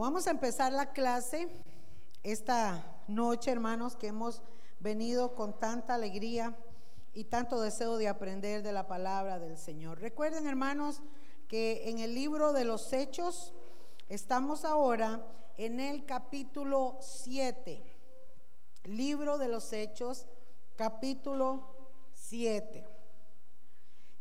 vamos a empezar la clase esta noche, hermanos, que hemos venido con tanta alegría y tanto deseo de aprender de la palabra del Señor. Recuerden, hermanos, que en el libro de los Hechos estamos ahora en el capítulo 7. Libro de los Hechos, capítulo 7.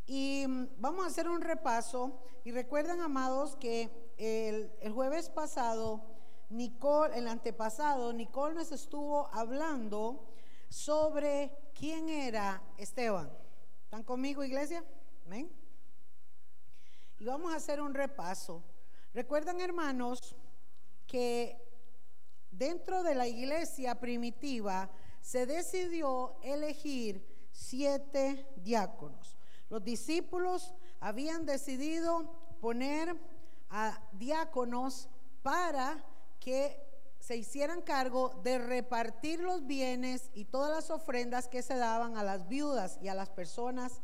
Y mm, vamos a hacer un repaso. Y recuerden, amados, que el, jueves pasado, Nicole, el antepasado, Nicole nos estuvo hablando sobre quién era Esteban. ¿Están conmigo, iglesia? ¿Ven? Y vamos a hacer un repaso. Recuerdan, hermanos, que dentro de la iglesia primitiva se decidió elegir siete diáconos. Los discípulos habían decidido poner a diáconos para que se hicieran cargo de repartir los bienes y todas las ofrendas que se daban a las viudas y a las personas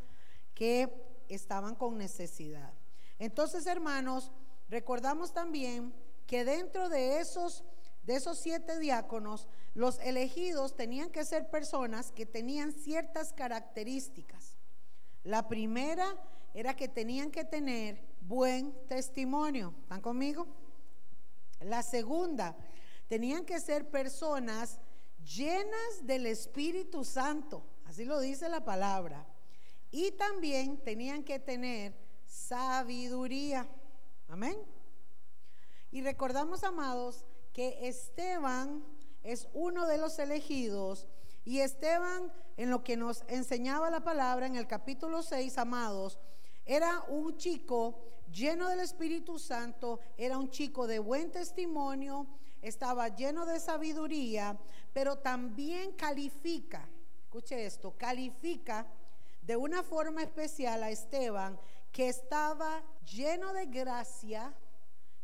que estaban con necesidad. Entonces, hermanos, recordamos también que dentro de esos de esos siete diáconos, los elegidos tenían que ser personas que tenían ciertas características. La primera era que tenían que tener buen testimonio. ¿Están conmigo? La segunda, tenían que ser personas llenas del Espíritu Santo. Así lo dice la palabra. Y también tenían que tener sabiduría. Amén. Y recordamos, amados, que Esteban es uno de los elegidos y Esteban, en lo que nos enseñaba la palabra en el capítulo 6, amados, era un chico lleno del Espíritu Santo, era un chico de buen testimonio, estaba lleno de sabiduría, pero también califica, escuche esto, califica de una forma especial a Esteban, que estaba lleno de gracia,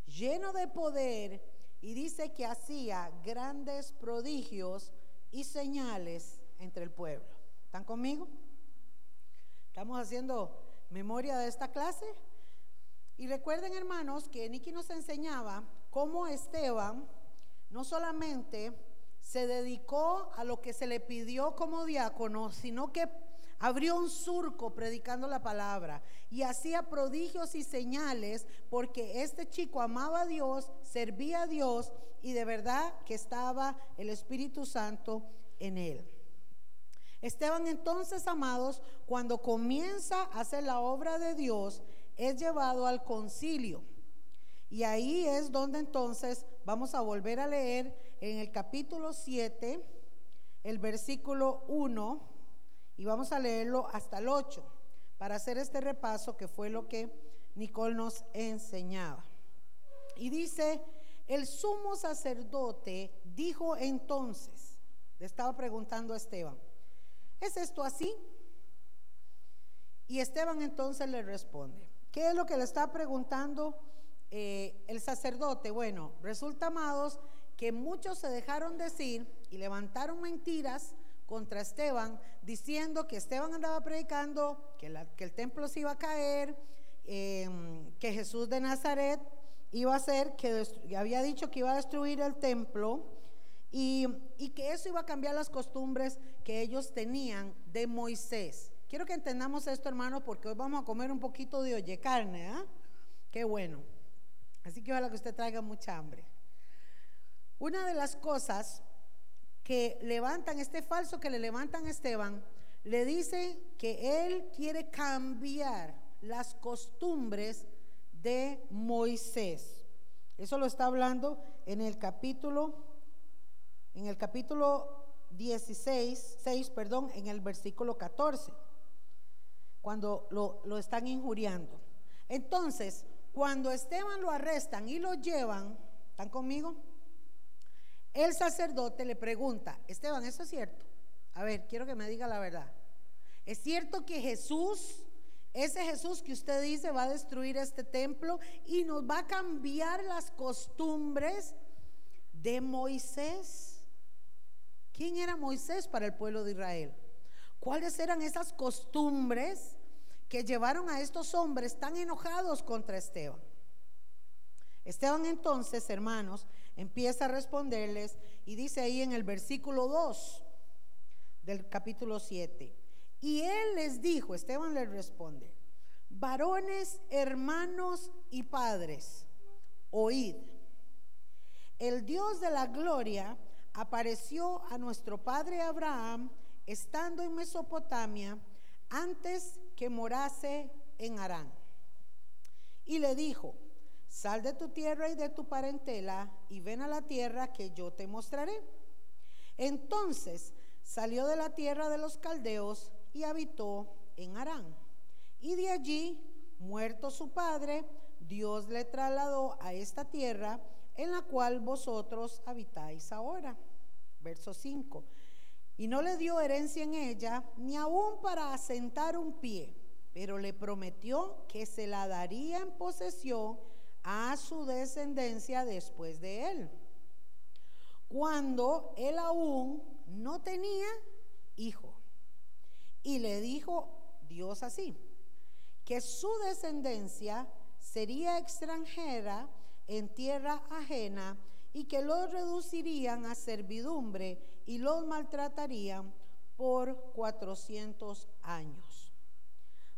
lleno de poder, y dice que hacía grandes prodigios y señales entre el pueblo. ¿Están conmigo? Estamos haciendo memoria de esta clase. Y recuerden, hermanos, que Nicky nos enseñaba cómo Esteban no solamente se dedicó a lo que se le pidió como diácono, sino que abrió un surco predicando la palabra y hacía prodigios y señales porque este chico amaba a Dios, servía a Dios y de verdad que estaba el Espíritu Santo en él. Esteban entonces, amados, cuando comienza a hacer la obra de Dios, es llevado al concilio. Y ahí es donde entonces vamos a volver a leer en el capítulo 7, el versículo 1, y vamos a leerlo hasta el 8, para hacer este repaso que fue lo que Nicole nos enseñaba. Y dice, el sumo sacerdote dijo entonces, le estaba preguntando a Esteban, ¿es esto así? Y Esteban entonces le responde, ¿qué es lo que le está preguntando eh, el sacerdote? Bueno, resulta, amados, que muchos se dejaron decir y levantaron mentiras contra Esteban, diciendo que Esteban andaba predicando, que, el templo se iba a caer, em, que Jesús de Nazaret iba a ser, que había dicho que iba a destruir el templo y, que eso iba a cambiar las costumbres que ellos tenían de Moisés. Quiero que entendamos esto, hermano, porque hoy vamos a comer un poquito de oye carne, ¿ah? Qué bueno. Así que ojalá que usted traiga mucha hambre. Una de las cosas que levantan, este falso que le levantan a Esteban, le dice que él quiere cambiar las costumbres de Moisés. Eso lo está hablando en el capítulo, en el capítulo 16, 6, perdón, en el versículo 14, cuando lo, están injuriando. Entonces, cuando Esteban lo arrestan y lo llevan, ¿están conmigo? El sacerdote le pregunta, Esteban, ¿eso es cierto? A ver, quiero que me diga la verdad. ¿Es cierto que Jesús ese Jesús que usted dice va a destruir este templo y nos va a cambiar las costumbres de Moisés. ¿Quién era Moisés para el pueblo de Israel? ¿Cuáles eran esas costumbres que llevaron a estos hombres tan enojados contra Esteban? Esteban entonces, hermanos, empieza a responderles y dice ahí en el versículo 2 del capítulo 7, y él les dijo, Esteban les responde, varones, hermanos y padres, oíd, el Dios de la gloria apareció a nuestro padre Abraham estando en Mesopotamia antes que morase en Arán. Y le dijo, sal de tu tierra y de tu parentela y ven a la tierra que yo te mostraré. Entonces salió de la tierra de los caldeos y habitó en Arán. Y de allí, muerto su padre, Dios le trasladó a esta tierra en la cual vosotros habitáis ahora. Verso 5. Y no le dio herencia en ella, ni aún para asentar un pie, pero le prometió que se la daría en posesión a su descendencia después de él. Cuando él aún no tenía hijo. Y le dijo Dios así, que su descendencia sería extranjera en tierra ajena y que los reducirían a servidumbre y los maltratarían por cuatrocientos años.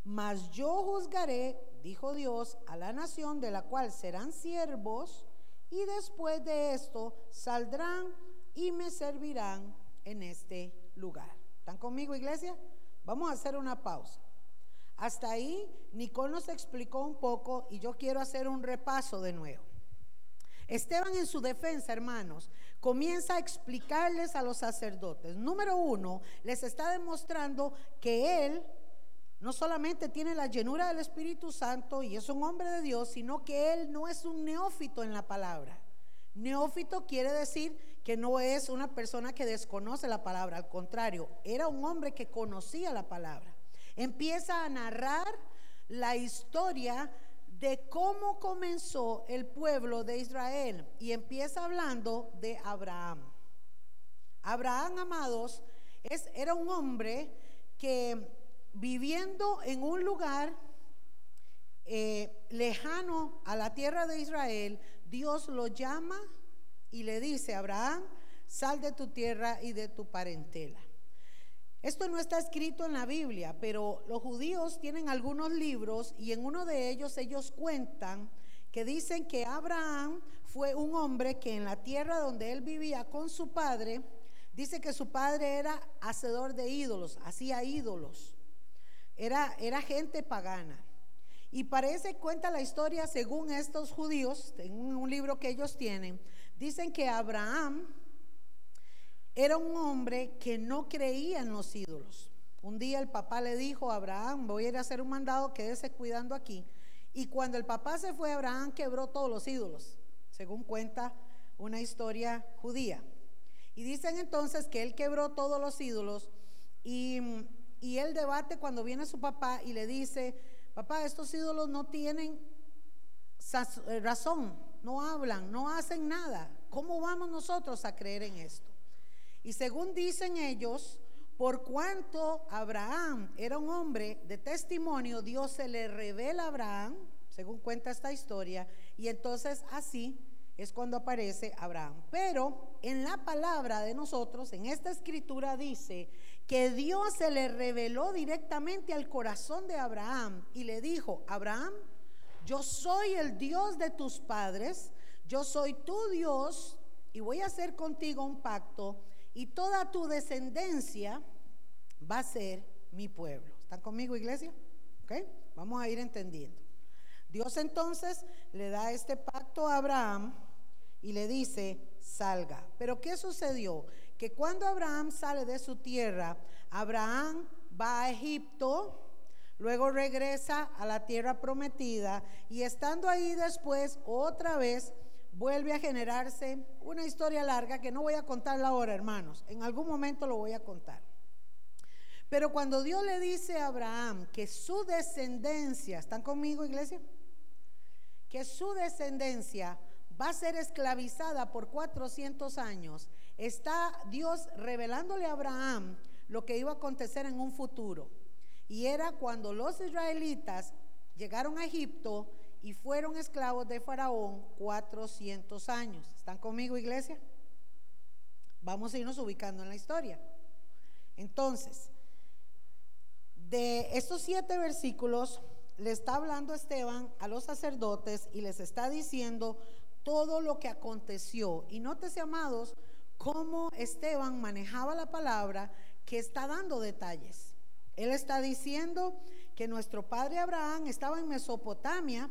Mas yo juzgaré, dijo Dios, a la nación de la cual serán siervos, y después de esto saldrán y me servirán en este lugar. ¿Están conmigo, iglesia? Vamos a hacer una pausa. Hasta ahí, Nicole nos explicó un poco y yo quiero hacer un repaso de nuevo. Esteban en su defensa, hermanos, comienza a explicarles a los sacerdotes. Número uno, les está demostrando que él no solamente tiene la llenura del Espíritu Santo y es un hombre de Dios, sino que él no es un neófito en la palabra. Neófito quiere decir que no es una persona que desconoce la palabra, al contrario, era un hombre que conocía la palabra. Empieza a narrar la historia de cómo comenzó el pueblo de Israel y empieza hablando de Abraham. Abraham, amados, es, era un hombre que viviendo en un lugar eh, lejano a la tierra de Israel, Dios lo llama y le dice, Abraham, sal de tu tierra y de tu parentela. Esto no está escrito en la Biblia, pero los judíos tienen algunos libros y en uno de ellos ellos cuentan que dicen que Abraham fue un hombre que en la tierra donde él vivía con su padre, dice que su padre era hacedor de ídolos, hacía ídolos, era, era gente pagana. Y parece, cuenta la historia según estos judíos, en un libro que ellos tienen, dicen que Abraham era un hombre que no creía en los ídolos. Un día el papá le dijo a Abraham, voy a ir a hacer un mandado, quédese cuidando aquí. Y cuando el papá se fue, Abraham quebró todos los ídolos, según cuenta una historia judía. Y dicen entonces que él quebró todos los ídolos y, y él debate cuando viene su papá y le dice, Papá, estos ídolos no tienen eh, razón, no hablan, no hacen nada. ¿Cómo vamos nosotros a creer en esto? Y según dicen ellos, por cuanto Abraham era un hombre de testimonio, Dios se le revela a Abraham, según cuenta esta historia, y entonces así es cuando aparece Abraham. Pero en la palabra de nosotros, en esta escritura dice que Dios se le reveló directamente al corazón de Abraham y le dijo, Abraham, yo soy el Dios de tus padres, yo soy tu Dios y voy a hacer contigo un pacto y toda tu descendencia va a ser mi pueblo. ¿Están conmigo, iglesia? ¿Ok? Vamos a ir entendiendo. Dios entonces le da este pacto a Abraham y le dice, salga. Pero ¿qué sucedió? Que cuando Abraham sale de su tierra, Abraham va a Egipto, luego regresa a la tierra prometida y estando ahí después otra vez vuelve a generarse una historia larga que no voy a contarla ahora, hermanos. En algún momento lo voy a contar. Pero cuando Dios le dice a Abraham que su descendencia, ¿están conmigo, iglesia? que su descendencia va a ser esclavizada por 400 años, está Dios revelándole a Abraham lo que iba a acontecer en un futuro. Y era cuando los israelitas llegaron a Egipto y fueron esclavos de Faraón 400 años. ¿Están conmigo, iglesia? Vamos a irnos ubicando en la historia. Entonces, de estos siete versículos, le está hablando Esteban a los sacerdotes y les está diciendo todo lo que aconteció. Y nótese, amados, cómo Esteban manejaba la palabra que está dando detalles. Él está diciendo que nuestro padre Abraham estaba en Mesopotamia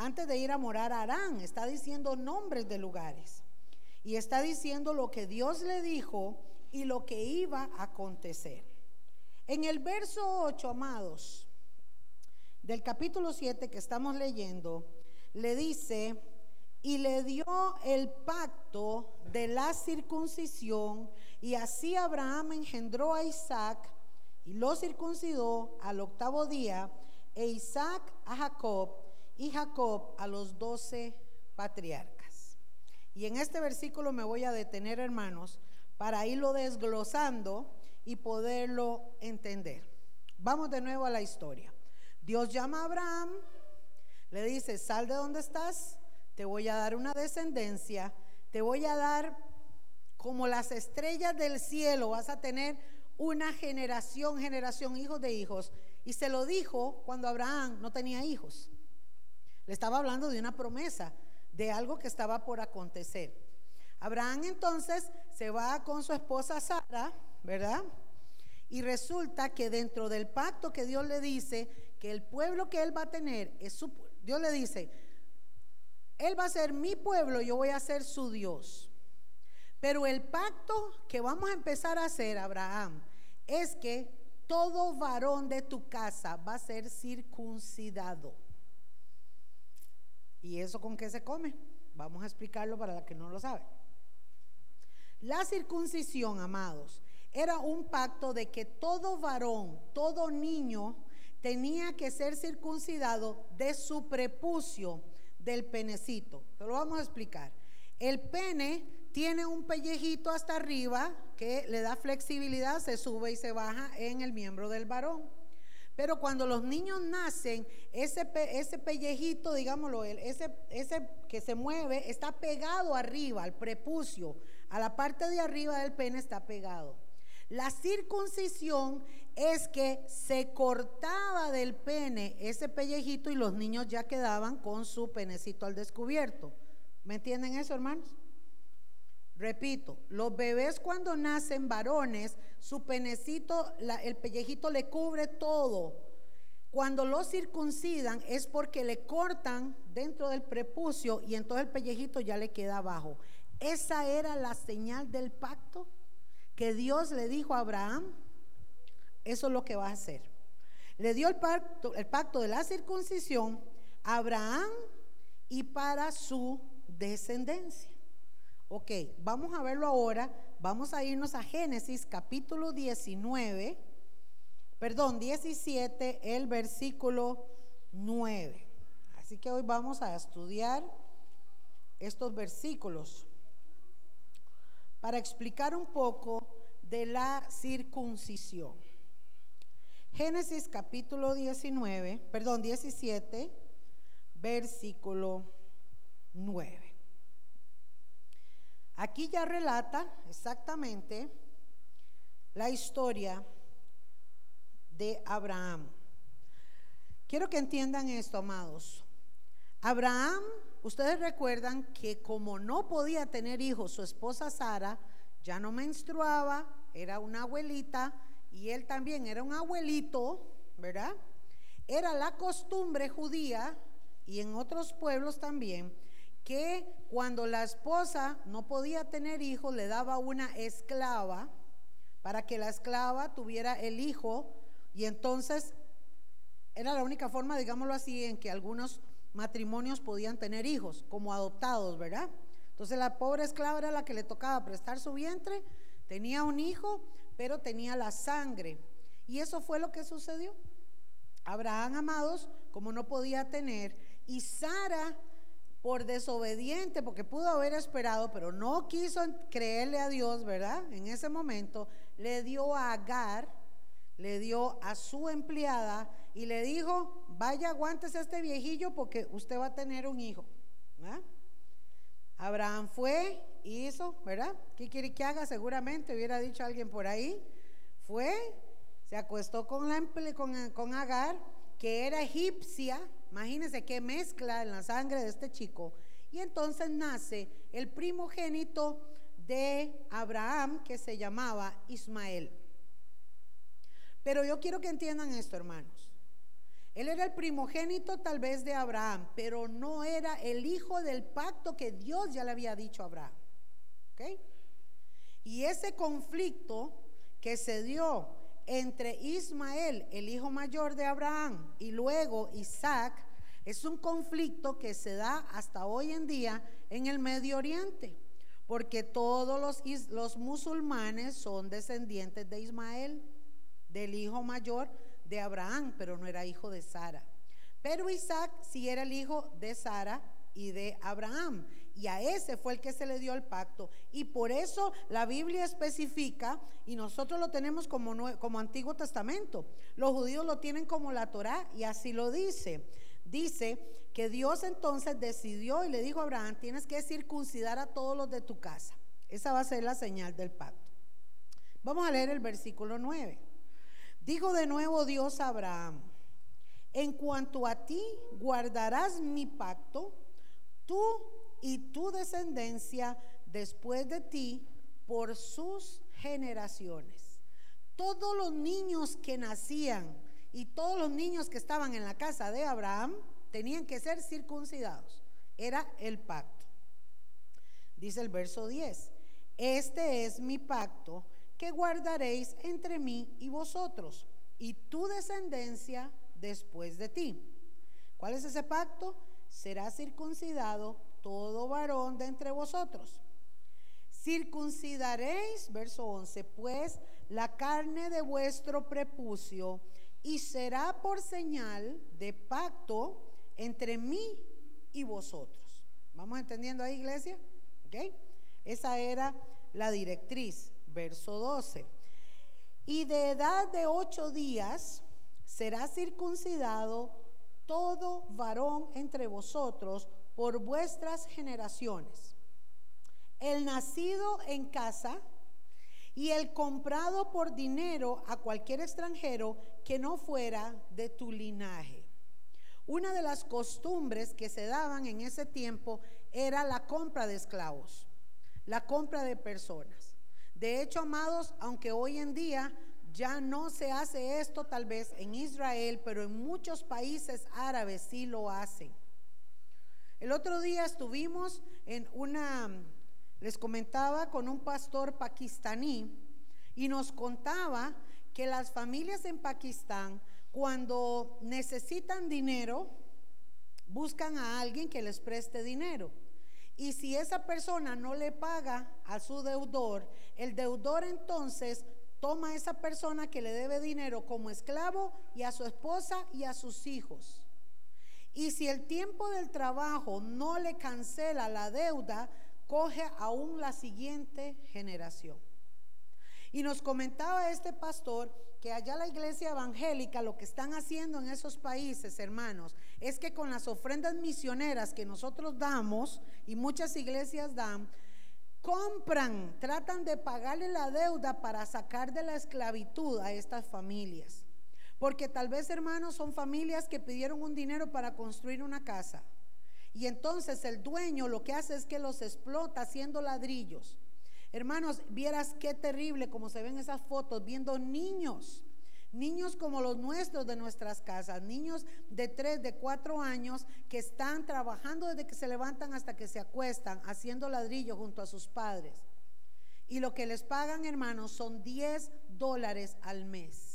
antes de ir a morar a Arán. Está diciendo nombres de lugares. Y está diciendo lo que Dios le dijo y lo que iba a acontecer. En el verso 8, amados, del capítulo 7 que estamos leyendo, le dice, y le dio el pacto de la circuncisión, y así Abraham engendró a Isaac y lo circuncidó al octavo día, e Isaac a Jacob y Jacob a los doce patriarcas. Y en este versículo me voy a detener, hermanos, para irlo desglosando y poderlo entender. Vamos de nuevo a la historia. Dios llama a Abraham, le dice, sal de donde estás, te voy a dar una descendencia, te voy a dar como las estrellas del cielo, vas a tener una generación, generación, hijos de hijos. Y se lo dijo cuando Abraham no tenía hijos. Le estaba hablando de una promesa, de algo que estaba por acontecer. Abraham entonces se va con su esposa Sara, ¿verdad? Y resulta que dentro del pacto que Dios le dice, que el pueblo que él va a tener es su Dios le dice, él va a ser mi pueblo, yo voy a ser su Dios. Pero el pacto que vamos a empezar a hacer, Abraham, es que todo varón de tu casa va a ser circuncidado. ¿Y eso con qué se come? Vamos a explicarlo para la que no lo sabe. La circuncisión, amados, era un pacto de que todo varón, todo niño, tenía que ser circuncidado de su prepucio del penecito. Se lo vamos a explicar. El pene tiene un pellejito hasta arriba que le da flexibilidad, se sube y se baja en el miembro del varón. Pero cuando los niños nacen, ese, ese pellejito, digámoslo, ese, ese que se mueve, está pegado arriba, al prepucio, a la parte de arriba del pene está pegado. La circuncisión es que se cortaba del pene ese pellejito y los niños ya quedaban con su penecito al descubierto. ¿Me entienden eso, hermanos? Repito, los bebés cuando nacen varones, su penecito, el pellejito le cubre todo. Cuando lo circuncidan es porque le cortan dentro del prepucio y entonces el pellejito ya le queda abajo. Esa era la señal del pacto que Dios le dijo a Abraham, eso es lo que va a hacer. Le dio el pacto, el pacto de la circuncisión a Abraham y para su descendencia. Ok, vamos a verlo ahora. Vamos a irnos a Génesis capítulo 19, perdón, 17, el versículo 9. Así que hoy vamos a estudiar estos versículos para explicar un poco de la circuncisión. Génesis capítulo 19, perdón, 17, versículo 9. Aquí ya relata exactamente la historia de Abraham. Quiero que entiendan esto, amados. Abraham ustedes recuerdan que como no podía tener hijos, su esposa Sara ya no menstruaba, era una abuelita y él también era un abuelito, ¿verdad? Era la costumbre judía y en otros pueblos también que cuando la esposa no podía tener hijos le daba una esclava para que la esclava tuviera el hijo y entonces era la única forma, digámoslo así, en que algunos matrimonios podían tener hijos como adoptados, ¿verdad? Entonces la pobre esclava era la que le tocaba prestar su vientre, tenía un hijo, pero tenía la sangre. Y eso fue lo que sucedió. Abraham, amados, como no podía tener, y Sara, por desobediente, porque pudo haber esperado, pero no quiso creerle a Dios, ¿verdad? En ese momento le dio a Agar, le dio a su empleada y le dijo, vaya, aguántese a este viejillo porque usted va a tener un hijo. Abraham fue, hizo, ¿verdad? ¿Qué quiere que haga? Seguramente hubiera dicho alguien por ahí. Fue, se acostó con, la, con, con Agar, que era egipcia. Imagínense qué mezcla en la sangre de este chico. Y entonces nace el primogénito de Abraham que se llamaba Ismael. Pero yo quiero que entiendan esto, hermanos. Él era el primogénito tal vez de Abraham, pero no era el hijo del pacto que Dios ya le había dicho a Abraham. Y ese conflicto que se dio entre Ismael, el hijo mayor de Abraham, y luego Isaac, es un conflicto que se da hasta hoy en día en el Medio Oriente, porque todos los, musulmanes son descendientes de Ismael, del hijo mayor de Abraham, pero no era hijo de Sara. Pero Isaac sí era el hijo de Sara y de Abraham. Y a ese fue el que se le dio el pacto. Y por eso la Biblia especifica, y nosotros lo tenemos como, como Antiguo Testamento. Los judíos lo tienen como la Torá y así lo dice. Dice que Dios entonces decidió y le dijo a Abraham, tienes que circuncidar a todos los de tu casa. Esa va a ser la señal del pacto. Vamos a leer el versículo 9. Dijo de nuevo Dios a Abraham, en cuanto a ti guardarás mi pacto, tú y tu descendencia después de ti por sus generaciones. Todos los niños que nacían y todos los niños que estaban en la casa de Abraham tenían que ser circuncidados. Era el pacto. Dice el verso 10, este es mi pacto que guardaréis entre mí y vosotros y tu descendencia después de ti. ¿Cuál es ese pacto? Será circuncidado todo varón de entre vosotros. Circuncidaréis, verso 11, pues la carne de vuestro prepucio y será por señal de pacto entre mí y vosotros. ¿Vamos entendiendo ahí, iglesia? ¿Ok? Esa era la directriz verso 12. Y de edad de ocho días será circuncidado todo varón entre vosotros por vuestras generaciones. El nacido en casa y el comprado por dinero a cualquier extranjero que no fuera de tu linaje. Una de las costumbres que se daban en ese tiempo era la compra de esclavos, la compra de personas. De hecho, amados, aunque hoy en día ya no se hace esto tal vez en Israel, pero en muchos países árabes sí lo hacen. El otro día estuvimos en una, les comentaba con un pastor pakistaní y nos contaba que las familias en Pakistán, cuando necesitan dinero, buscan a alguien que les preste dinero. Y si esa persona no le paga a su deudor, el deudor entonces toma a esa persona que le debe dinero como esclavo y a su esposa y a sus hijos. Y si el tiempo del trabajo no le cancela la deuda, coge aún la siguiente generación. Y nos comentaba este pastor que allá la iglesia evangélica lo que están haciendo en esos países, hermanos, es que con las ofrendas misioneras que nosotros damos y muchas iglesias dan, compran, tratan de pagarle la deuda para sacar de la esclavitud a estas familias. Porque tal vez, hermanos, son familias que pidieron un dinero para construir una casa. Y entonces el dueño lo que hace es que los explota haciendo ladrillos. Hermanos, vieras qué terrible como se ven esas fotos, viendo niños, niños como los nuestros de nuestras casas, niños de 3, de 4 años que están trabajando desde que se levantan hasta que se acuestan, haciendo ladrillo junto a sus padres. Y lo que les pagan, hermanos, son 10 dólares al mes.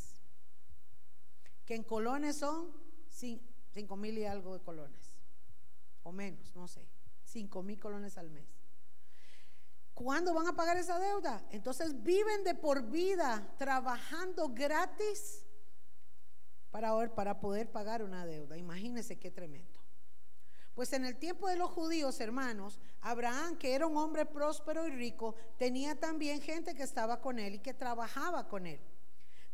Que en colones son 5 mil y algo de colones. O menos, no sé. 5 mil colones al mes. ¿Cuándo van a pagar esa deuda? Entonces viven de por vida trabajando gratis para, para poder pagar una deuda. Imagínense qué tremendo. Pues en el tiempo de los judíos, hermanos, Abraham, que era un hombre próspero y rico, tenía también gente que estaba con él y que trabajaba con él.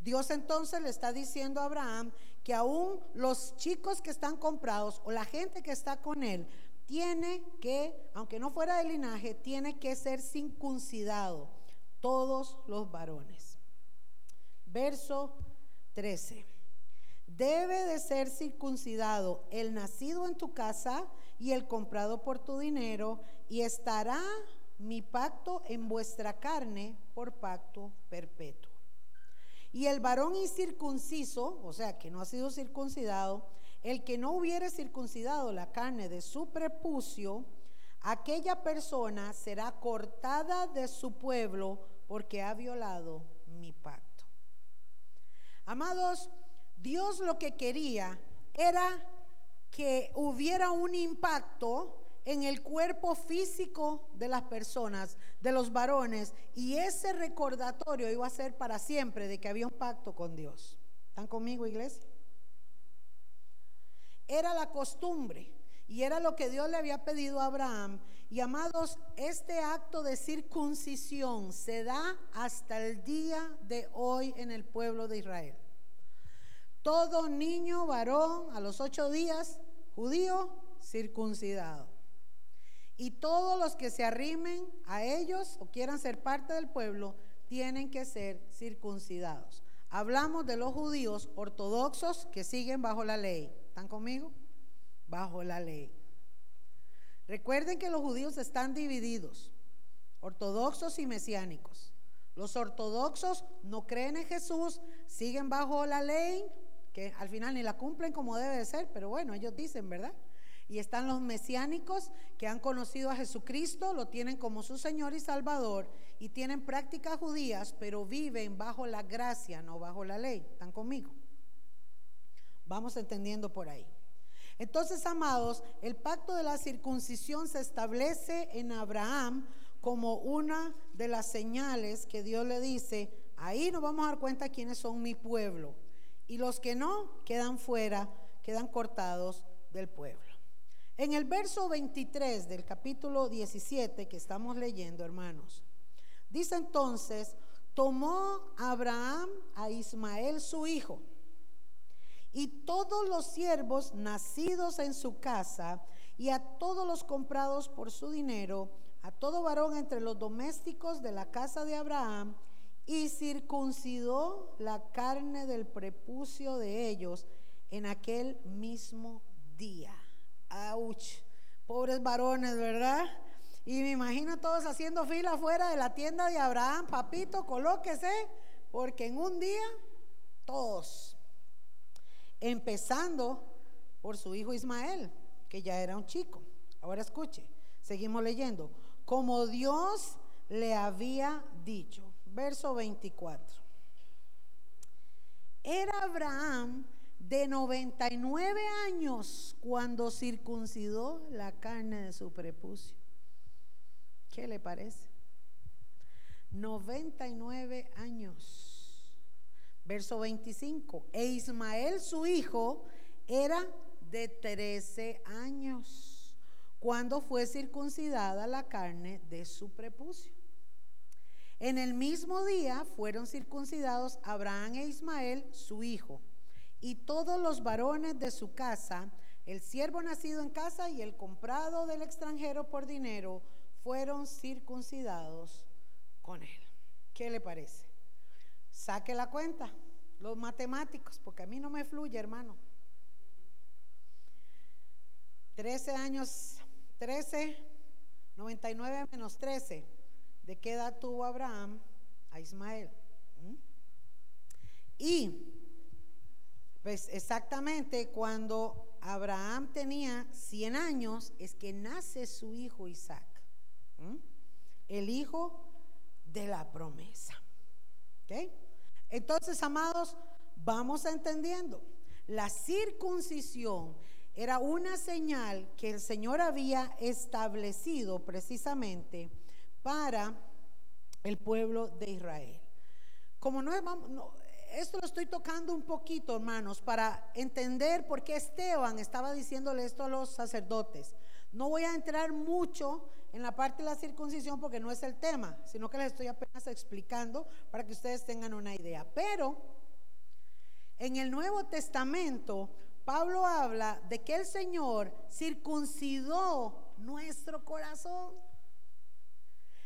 Dios entonces le está diciendo a Abraham que aún los chicos que están comprados o la gente que está con él tiene que, aunque no fuera de linaje, tiene que ser circuncidado todos los varones. Verso 13. Debe de ser circuncidado el nacido en tu casa y el comprado por tu dinero, y estará mi pacto en vuestra carne por pacto perpetuo. Y el varón incircunciso, o sea, que no ha sido circuncidado, el que no hubiere circuncidado la carne de su prepucio, aquella persona será cortada de su pueblo porque ha violado mi pacto. Amados, Dios lo que quería era que hubiera un impacto en el cuerpo físico de las personas, de los varones, y ese recordatorio iba a ser para siempre de que había un pacto con Dios. ¿Están conmigo, iglesia? Era la costumbre y era lo que Dios le había pedido a Abraham. Y amados, este acto de circuncisión se da hasta el día de hoy en el pueblo de Israel. Todo niño varón a los ocho días, judío, circuncidado. Y todos los que se arrimen a ellos o quieran ser parte del pueblo, tienen que ser circuncidados. Hablamos de los judíos ortodoxos que siguen bajo la ley. ¿Están conmigo? Bajo la ley. Recuerden que los judíos están divididos, ortodoxos y mesiánicos. Los ortodoxos no creen en Jesús, siguen bajo la ley, que al final ni la cumplen como debe de ser, pero bueno, ellos dicen, ¿verdad? Y están los mesiánicos que han conocido a Jesucristo, lo tienen como su Señor y Salvador y tienen prácticas judías, pero viven bajo la gracia, no bajo la ley. ¿Están conmigo? Vamos entendiendo por ahí. Entonces, amados, el pacto de la circuncisión se establece en Abraham como una de las señales que Dios le dice, ahí nos vamos a dar cuenta quiénes son mi pueblo y los que no quedan fuera, quedan cortados del pueblo. En el verso 23 del capítulo 17 que estamos leyendo, hermanos, dice entonces, tomó Abraham a Ismael su hijo y todos los siervos nacidos en su casa y a todos los comprados por su dinero, a todo varón entre los domésticos de la casa de Abraham, y circuncidó la carne del prepucio de ellos en aquel mismo día. Pobres varones, ¿verdad? Y me imagino todos haciendo fila afuera de la tienda de Abraham, papito, colóquese, porque en un día todos, empezando por su hijo Ismael, que ya era un chico. Ahora escuche, seguimos leyendo. Como Dios le había dicho verso 24. Era Abraham de 99 años cuando circuncidó la carne de su prepucio. ¿Qué le parece? 99 años. Verso 25. E Ismael su hijo era de 13 años cuando fue circuncidada la carne de su prepucio. En el mismo día fueron circuncidados Abraham e Ismael, su hijo, y todos los varones de su casa, el siervo nacido en casa y el comprado del extranjero por dinero, fueron circuncidados con él. ¿Qué le parece? Saque la cuenta, los matemáticos, porque a mí no me fluye, hermano. 13 años, 13, 99 menos 13. ¿De qué edad tuvo Abraham a Ismael? ¿Mm? Y, pues exactamente cuando Abraham tenía 100 años es que nace su hijo Isaac, el hijo de la promesa. Entonces, amados, vamos entendiendo. La circuncisión era una señal que el Señor había establecido precisamente para el pueblo de Israel. Como no, no esto lo estoy tocando un poquito, hermanos, para entender por qué Esteban estaba diciéndole esto a los sacerdotes. No voy a entrar mucho en la parte de la circuncisión porque no es el tema, sino que les estoy apenas explicando para que ustedes tengan una idea. Pero En el Nuevo Testamento, Pablo habla de que el Señor circuncidó nuestro corazón.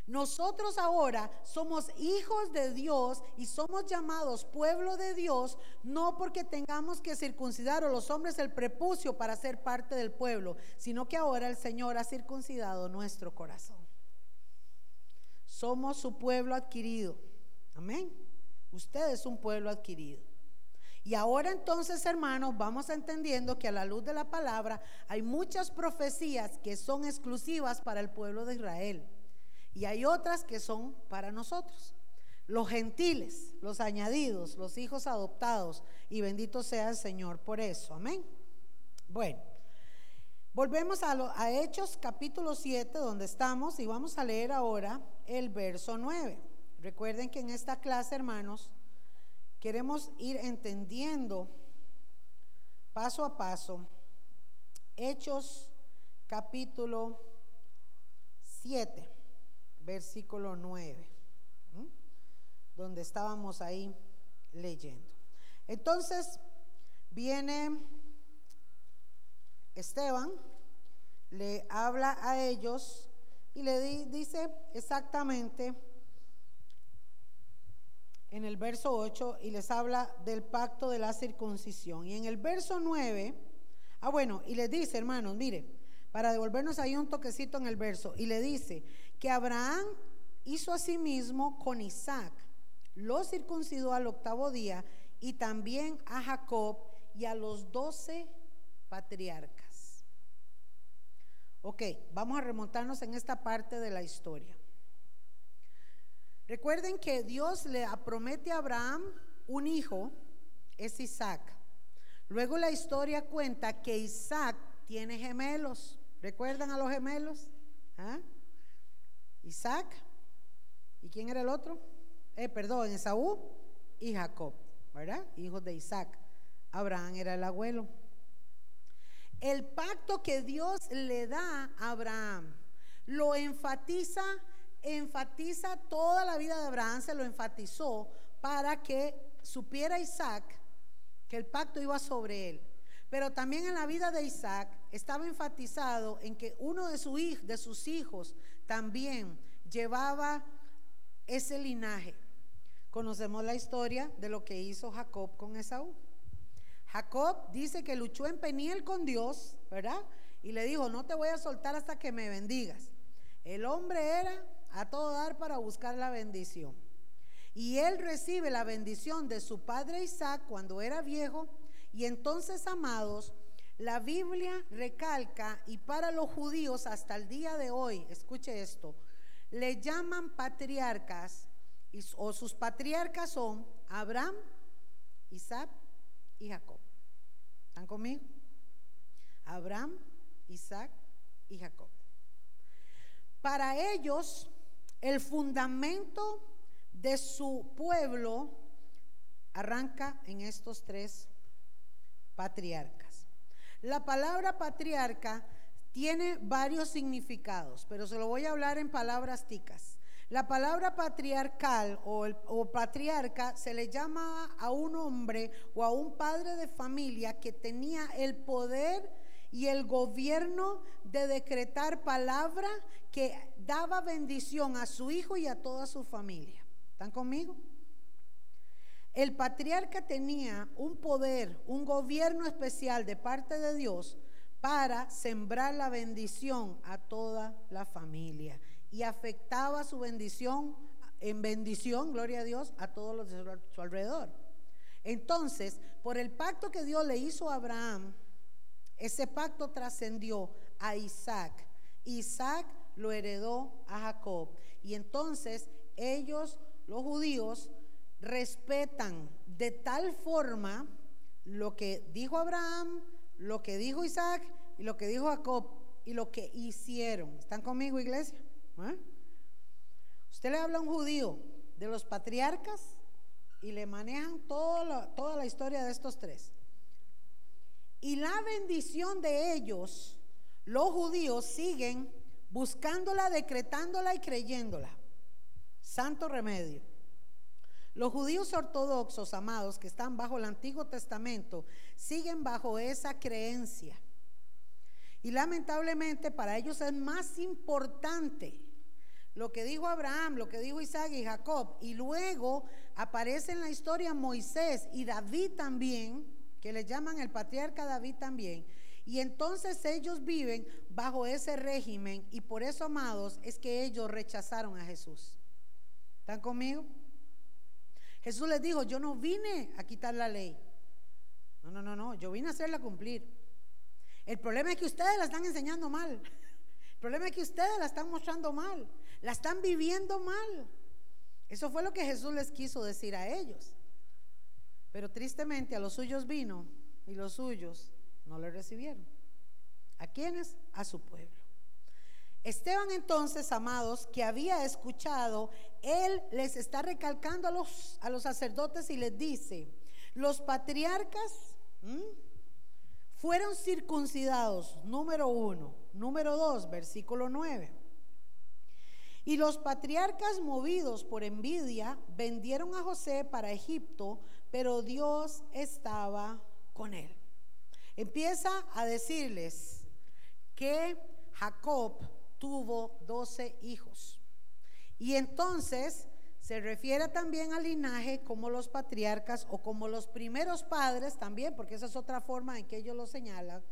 Nosotros ahora somos hijos de Dios y somos llamados pueblo de Dios, no porque tengamos que circuncidar a los hombres el prepucio para ser parte del pueblo, sino que ahora el Señor ha circuncidado nuestro corazón. Somos su pueblo adquirido. Amén. Usted es un pueblo adquirido. Y ahora entonces, hermanos, vamos entendiendo que a la luz de la palabra hay muchas profecías que son exclusivas para el pueblo de Israel. Y hay otras que son para nosotros. Los gentiles, los añadidos, los hijos adoptados. Y bendito sea el Señor por eso. Amén. Bueno, volvemos a, Hechos capítulo 7, donde estamos, y vamos a leer ahora el verso 9. Recuerden que en esta clase, hermanos, queremos ir entendiendo paso a paso Hechos capítulo 7, versículo 9, donde estábamos ahí leyendo. Entonces viene Esteban, le habla a ellos y le dice exactamente en el verso 8 y les habla del pacto de la circuncisión. Y en el verso 9, ah bueno, y les dice, hermanos, mire, para devolvernos ahí un toquecito en el verso, y le dice que Abraham hizo a sí mismo con Isaac, lo circuncidó al octavo día, y también a Jacob y a los doce patriarcas. Ok, vamos a remontarnos en esta parte de la historia. Recuerden que Dios le promete a Abraham un hijo, es Isaac. Luego la historia cuenta que Isaac tiene gemelos. ¿Recuerdan a los gemelos? ¿Ah? Isaac. ¿Y quién era el otro? Eh, perdón, Esaú y Jacob, ¿verdad? Hijos de Isaac. Abraham era el abuelo. El pacto que Dios le da a Abraham lo enfatiza enfatiza toda la vida de Abraham, se lo enfatizó para que supiera Isaac que el pacto iba sobre él. Pero también en la vida de Isaac estaba enfatizado en que uno de, su, de sus hijos también llevaba ese linaje. Conocemos la historia de lo que hizo Jacob con Esaú. Jacob dice que luchó en Peniel con Dios, ¿verdad? Y le dijo, no te voy a soltar hasta que me bendigas. El hombre era a todo dar para buscar la bendición. Y él recibe la bendición de su padre Isaac cuando era viejo. Y entonces, amados, la Biblia recalca, y para los judíos hasta el día de hoy, escuche esto, le llaman patriarcas, o sus patriarcas son Abraham, Isaac y Jacob. ¿Están conmigo? Abraham, Isaac y Jacob. Para ellos, el fundamento de su pueblo arranca en estos tres patriarcas. La palabra patriarca tiene varios significados, pero se lo voy a hablar en palabras ticas. La palabra patriarcal o, o, patriarca se le llama a un hombre o a un padre de familia que tenía el poder y el gobierno de decretar palabra que daba bendición a su hijo y a toda su familia. ¿Están conmigo? El patriarca tenía un poder, un gobierno especial de parte de Dios para sembrar la bendición a toda la familia y afectaba su bendición en bendición, gloria a Dios, a todos los de su alrededor. Entonces, por el pacto que Dios le hizo a Abraham, ese pacto trascendió a Isaac. Isaac lo heredó a Jacob. Y entonces ellos, los judíos, respetan de tal forma lo que dijo Abraham, lo que dijo Isaac y lo que dijo Jacob y lo que hicieron. ¿Están conmigo, iglesia? ¿Ah? Usted le habla a un judío de los patriarcas y le manejan toda toda la historia de estos tres. Y la bendición de ellos, los judíos siguen buscándola, decretándola y creyéndola. Santo remedio. Los judíos ortodoxos, amados, que están bajo el Antiguo Testamento, siguen bajo esa creencia. Y lamentablemente para ellos es más importante lo que dijo Abraham, lo que dijo Isaac y Jacob. Y luego aparece en la historia Moisés y David también, que le llaman el patriarca David también. Y entonces ellos viven bajo ese régimen y por eso, amados, es que ellos rechazaron a Jesús. ¿Están conmigo? Jesús les dijo, yo no vine a quitar la ley. No, no, no, no, yo vine a hacerla cumplir. El problema es que ustedes la están enseñando mal. El problema es que ustedes la están mostrando mal. La están viviendo mal. Eso fue lo que Jesús les quiso decir a ellos. Pero tristemente a los suyos vino y los suyos no le recibieron. ¿A quiénes? A su pueblo. Esteban entonces, amados, que había escuchado, él les está recalcando a los, a los sacerdotes y les dice, los patriarcas fueron circuncidados, número uno. Número dos, versículo nueve. Y los patriarcas movidos por envidia vendieron a José para Egipto, pero Dios estaba con él. Empieza a decirles que Jacob tuvo doce hijos. Y entonces se refiere también al linaje como los patriarcas o como los primeros padres también, porque esa es otra forma en que ellos lo señalan.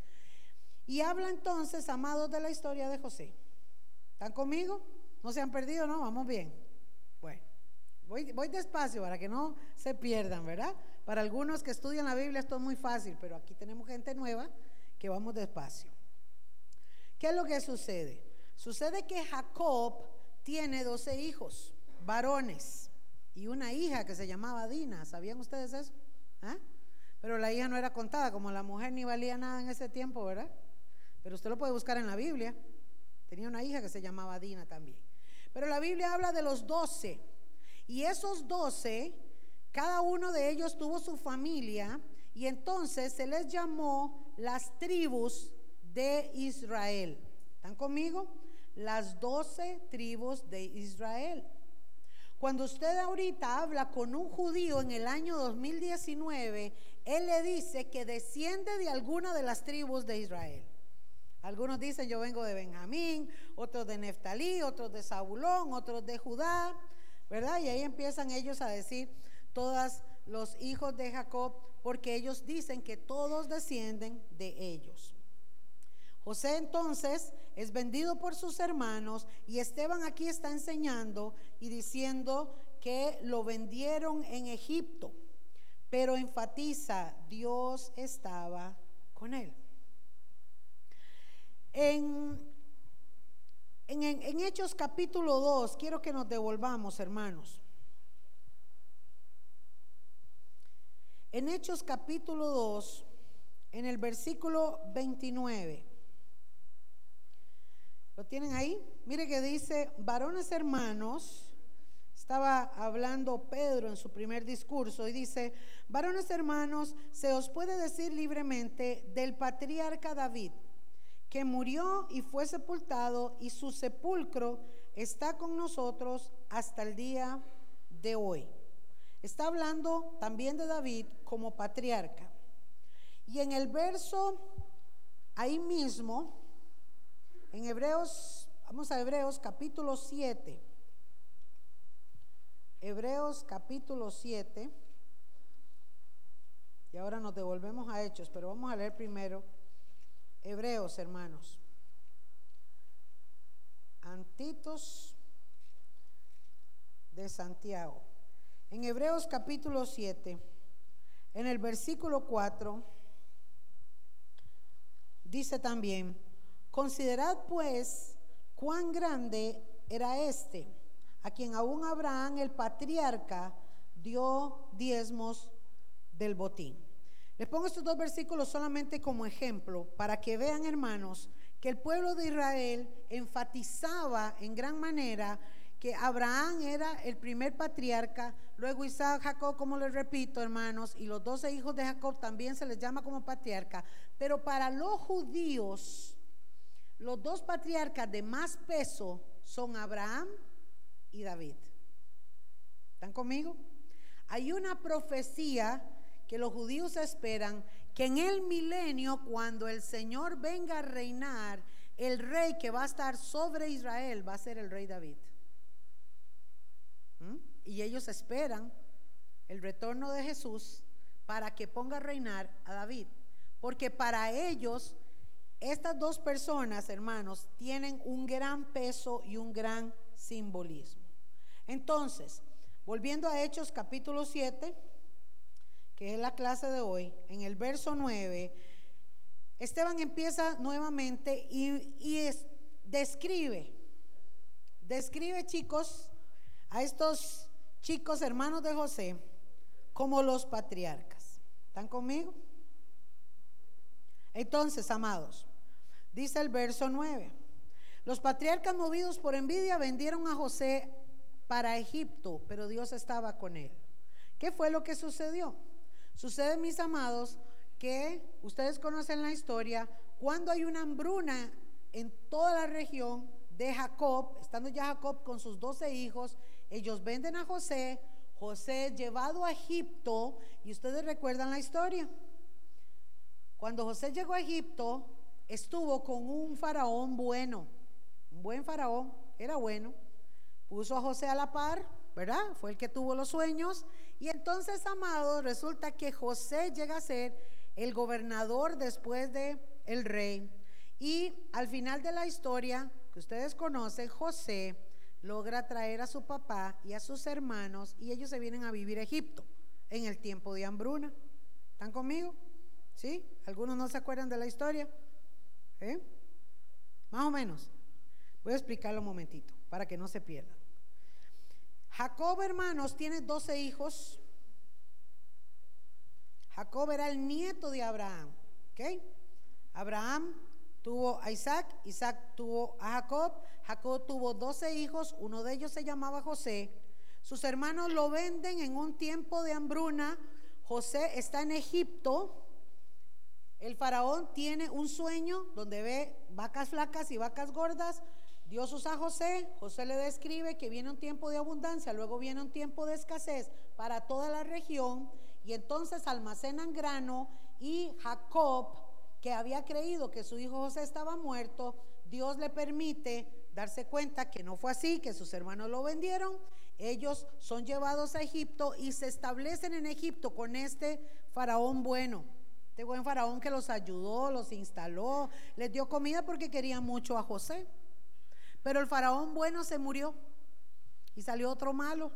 Y habla entonces, amados, de la historia de José. ¿Están conmigo? ¿No se han perdido? No, vamos bien. Bueno, voy, voy despacio para que no se pierdan, ¿verdad? Para algunos que estudian la Biblia esto es muy fácil, pero aquí tenemos gente nueva que vamos despacio. ¿Qué es lo que sucede? Sucede que Jacob tiene 12 hijos varones y una hija que se llamaba Dina. ¿Sabían ustedes eso? ¿Ah? Pero la hija no era contada, como la mujer ni valía nada en ese tiempo, ¿verdad? Pero usted lo puede buscar en la Biblia. Tenía una hija que se llamaba Dina también. Pero la Biblia habla de los doce. Y esos doce, cada uno de ellos tuvo su familia. Y entonces se les llamó las tribus de Israel. ¿Están conmigo? Las doce tribus de Israel. Cuando usted ahorita habla con un judío en el año 2019, él le dice que desciende de alguna de las tribus de Israel. Algunos dicen yo vengo de Benjamín, otros de Neftalí, otros de Zabulón, otros de Judá, ¿verdad? Y ahí empiezan ellos a decir todos los hijos de Jacob, porque ellos dicen que todos descienden de ellos. José entonces es vendido por sus hermanos y Esteban aquí está enseñando y diciendo que lo vendieron en Egipto, pero enfatiza, Dios estaba con él. En, en, Hechos capítulo 2, quiero que nos devolvamos, hermanos. En Hechos capítulo 2, en el versículo 29. ¿Lo tienen ahí? Mire que dice, varones hermanos, estaba hablando Pedro en su primer discurso y dice, varones hermanos, se os puede decir libremente del patriarca David, que murió y fue sepultado y su sepulcro está con nosotros hasta el día de hoy. Está hablando también de David como patriarca. Y en el verso ahí mismo, en Hebreos, vamos a Hebreos capítulo 7. Hebreos capítulo 7. Y ahora nos devolvemos a Hechos, pero vamos a leer primero Hebreos, hermanos. Antitos de Santiago. En Hebreos capítulo 7, en el versículo 4, dice también, Considerad pues cuán grande era este, a quien aún Abraham el patriarca dio diezmos del botín. Les pongo estos dos versículos solamente como ejemplo para que vean, hermanos, que el pueblo de Israel enfatizaba en gran manera que Abraham era el primer patriarca, luego Isaac, Jacob, como les repito, hermanos, y los doce hijos de Jacob también se les llama como patriarca, pero para los judíos, los dos patriarcas de más peso son Abraham y David. ¿Están conmigo? Hay una profecía que los judíos esperan que en el milenio, cuando el Señor venga a reinar, el rey que va a estar sobre Israel va a ser el rey David. ¿Mm? Y ellos esperan el retorno de Jesús para que ponga a reinar a David. Porque para ellos, estas dos personas, hermanos, tienen un gran peso y un gran simbolismo. Entonces, volviendo a Hechos capítulo 7, que es la clase de hoy, en el verso 9, Esteban empieza nuevamente y, describe, describe chicos, a estos chicos hermanos de José, como los patriarcas. ¿Están conmigo? Entonces, amados, dice el verso 9, los patriarcas movidos por envidia vendieron a José para Egipto, pero Dios estaba con él. ¿Qué fue lo que sucedió? Sucede, mis amados, que ustedes conocen la historia, cuando hay una hambruna en toda la región de Jacob, estando ya Jacob con sus doce hijos, ellos venden a José, José llevado a Egipto, y ustedes recuerdan la historia. Cuando José llegó a Egipto, estuvo con un faraón bueno, un buen faraón, era bueno, puso a José a la par, ¿verdad? Fue el que tuvo los sueños. Y entonces, amado, resulta que José llega a ser el gobernador después de el rey. Y al final de la historia que ustedes conocen, José logra traer a su papá y a sus hermanos y ellos se vienen a vivir a Egipto en el tiempo de hambruna. ¿Están conmigo? ¿Sí? ¿Algunos no se acuerdan de la historia? ¿Eh? Más o menos. Voy a explicarlo un momentito para que no se pierdan. Jacob, hermanos, tiene 12 hijos. Jacob era el nieto de Abraham. ¿Ok? Abraham tuvo a Isaac, Isaac tuvo a Jacob, Jacob tuvo 12 hijos, uno de ellos se llamaba José. Sus hermanos lo venden en un tiempo de hambruna. José está en Egipto. El faraón tiene un sueño donde ve vacas flacas y vacas gordas. Dios usa a José, José le describe que viene un tiempo de abundancia, luego viene un tiempo de escasez para toda la región y entonces almacenan grano y Jacob, que había creído que su hijo José estaba muerto, Dios le permite darse cuenta que no fue así, que sus hermanos lo vendieron, ellos son llevados a Egipto y se establecen en Egipto con este faraón bueno. Este buen faraón que los ayudó, los instaló, les dio comida porque quería mucho a José. Pero el faraón bueno se murió y salió otro malo.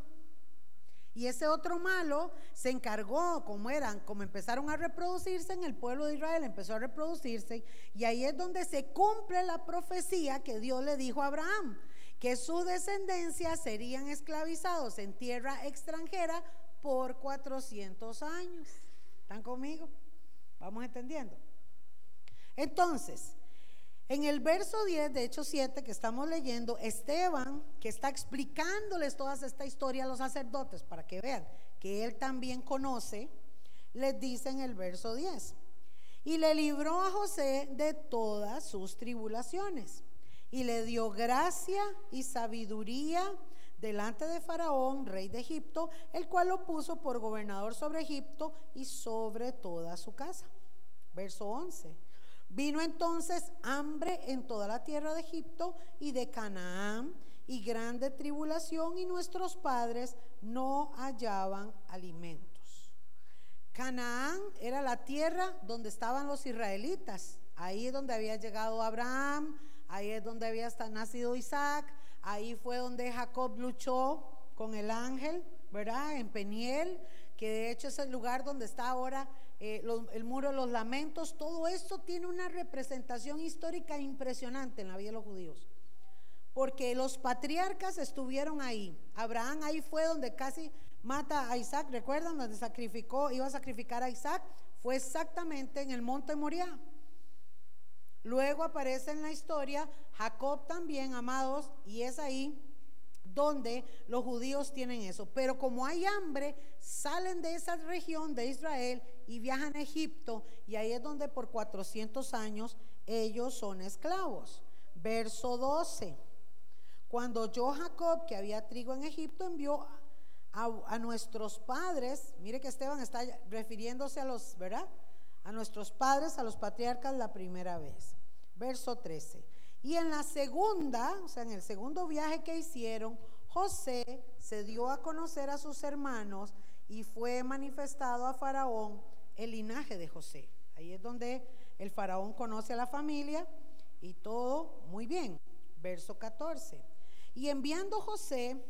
Y ese otro malo se encargó, como eran, como empezaron a reproducirse en el pueblo de Israel, empezó a reproducirse. Y ahí es donde se cumple la profecía que Dios le dijo a Abraham, que su descendencia serían esclavizados en tierra extranjera por 400 años. ¿Están conmigo? Vamos entendiendo. Entonces, en el verso 10 de Hechos 7 que estamos leyendo, Esteban, que está explicándoles toda esta historia a los sacerdotes para que vean que él también conoce, les dice en el verso 10, y le libró a José de todas sus tribulaciones, y le dio gracia y sabiduría delante de Faraón, rey de Egipto, el cual lo puso por gobernador sobre Egipto y sobre toda su casa. Verso 11. Vino entonces hambre en toda la tierra de Egipto y de Canaán y grande tribulación y nuestros padres no hallaban alimentos. Canaán era la tierra donde estaban los israelitas. Ahí es donde había llegado Abraham, ahí es donde había nacido Isaac, ahí fue donde Jacob luchó con el ángel, ¿verdad? En Peniel, que de hecho es el lugar donde está ahora eh, el muro de los lamentos, todo esto tiene una representación histórica impresionante en la vida de los judíos. Porque los patriarcas estuvieron ahí. Abraham ahí fue donde casi mata a Isaac, ¿recuerdan? Donde sacrificó, iba a sacrificar a Isaac. Fue exactamente en el monte Moriah. Luego aparece en la historia Jacob también, amados, y es ahí donde los judíos tienen eso. Pero como hay hambre, salen de esa región de Israel y viajan a Egipto y ahí es donde por 400 años ellos son esclavos. Verso 12. Cuando yo Jacob, que había trigo en Egipto, envió a, nuestros padres, mire que Esteban está refiriéndose a los, ¿verdad? A nuestros padres, a los patriarcas la primera vez. Verso 13. Y en la segunda, o sea, en el segundo viaje que hicieron, José se dio a conocer a sus hermanos y fue manifestado a Faraón el linaje de José. Ahí es donde el faraón conoce a la familia y todo muy bien. Verso 14. Y enviando José,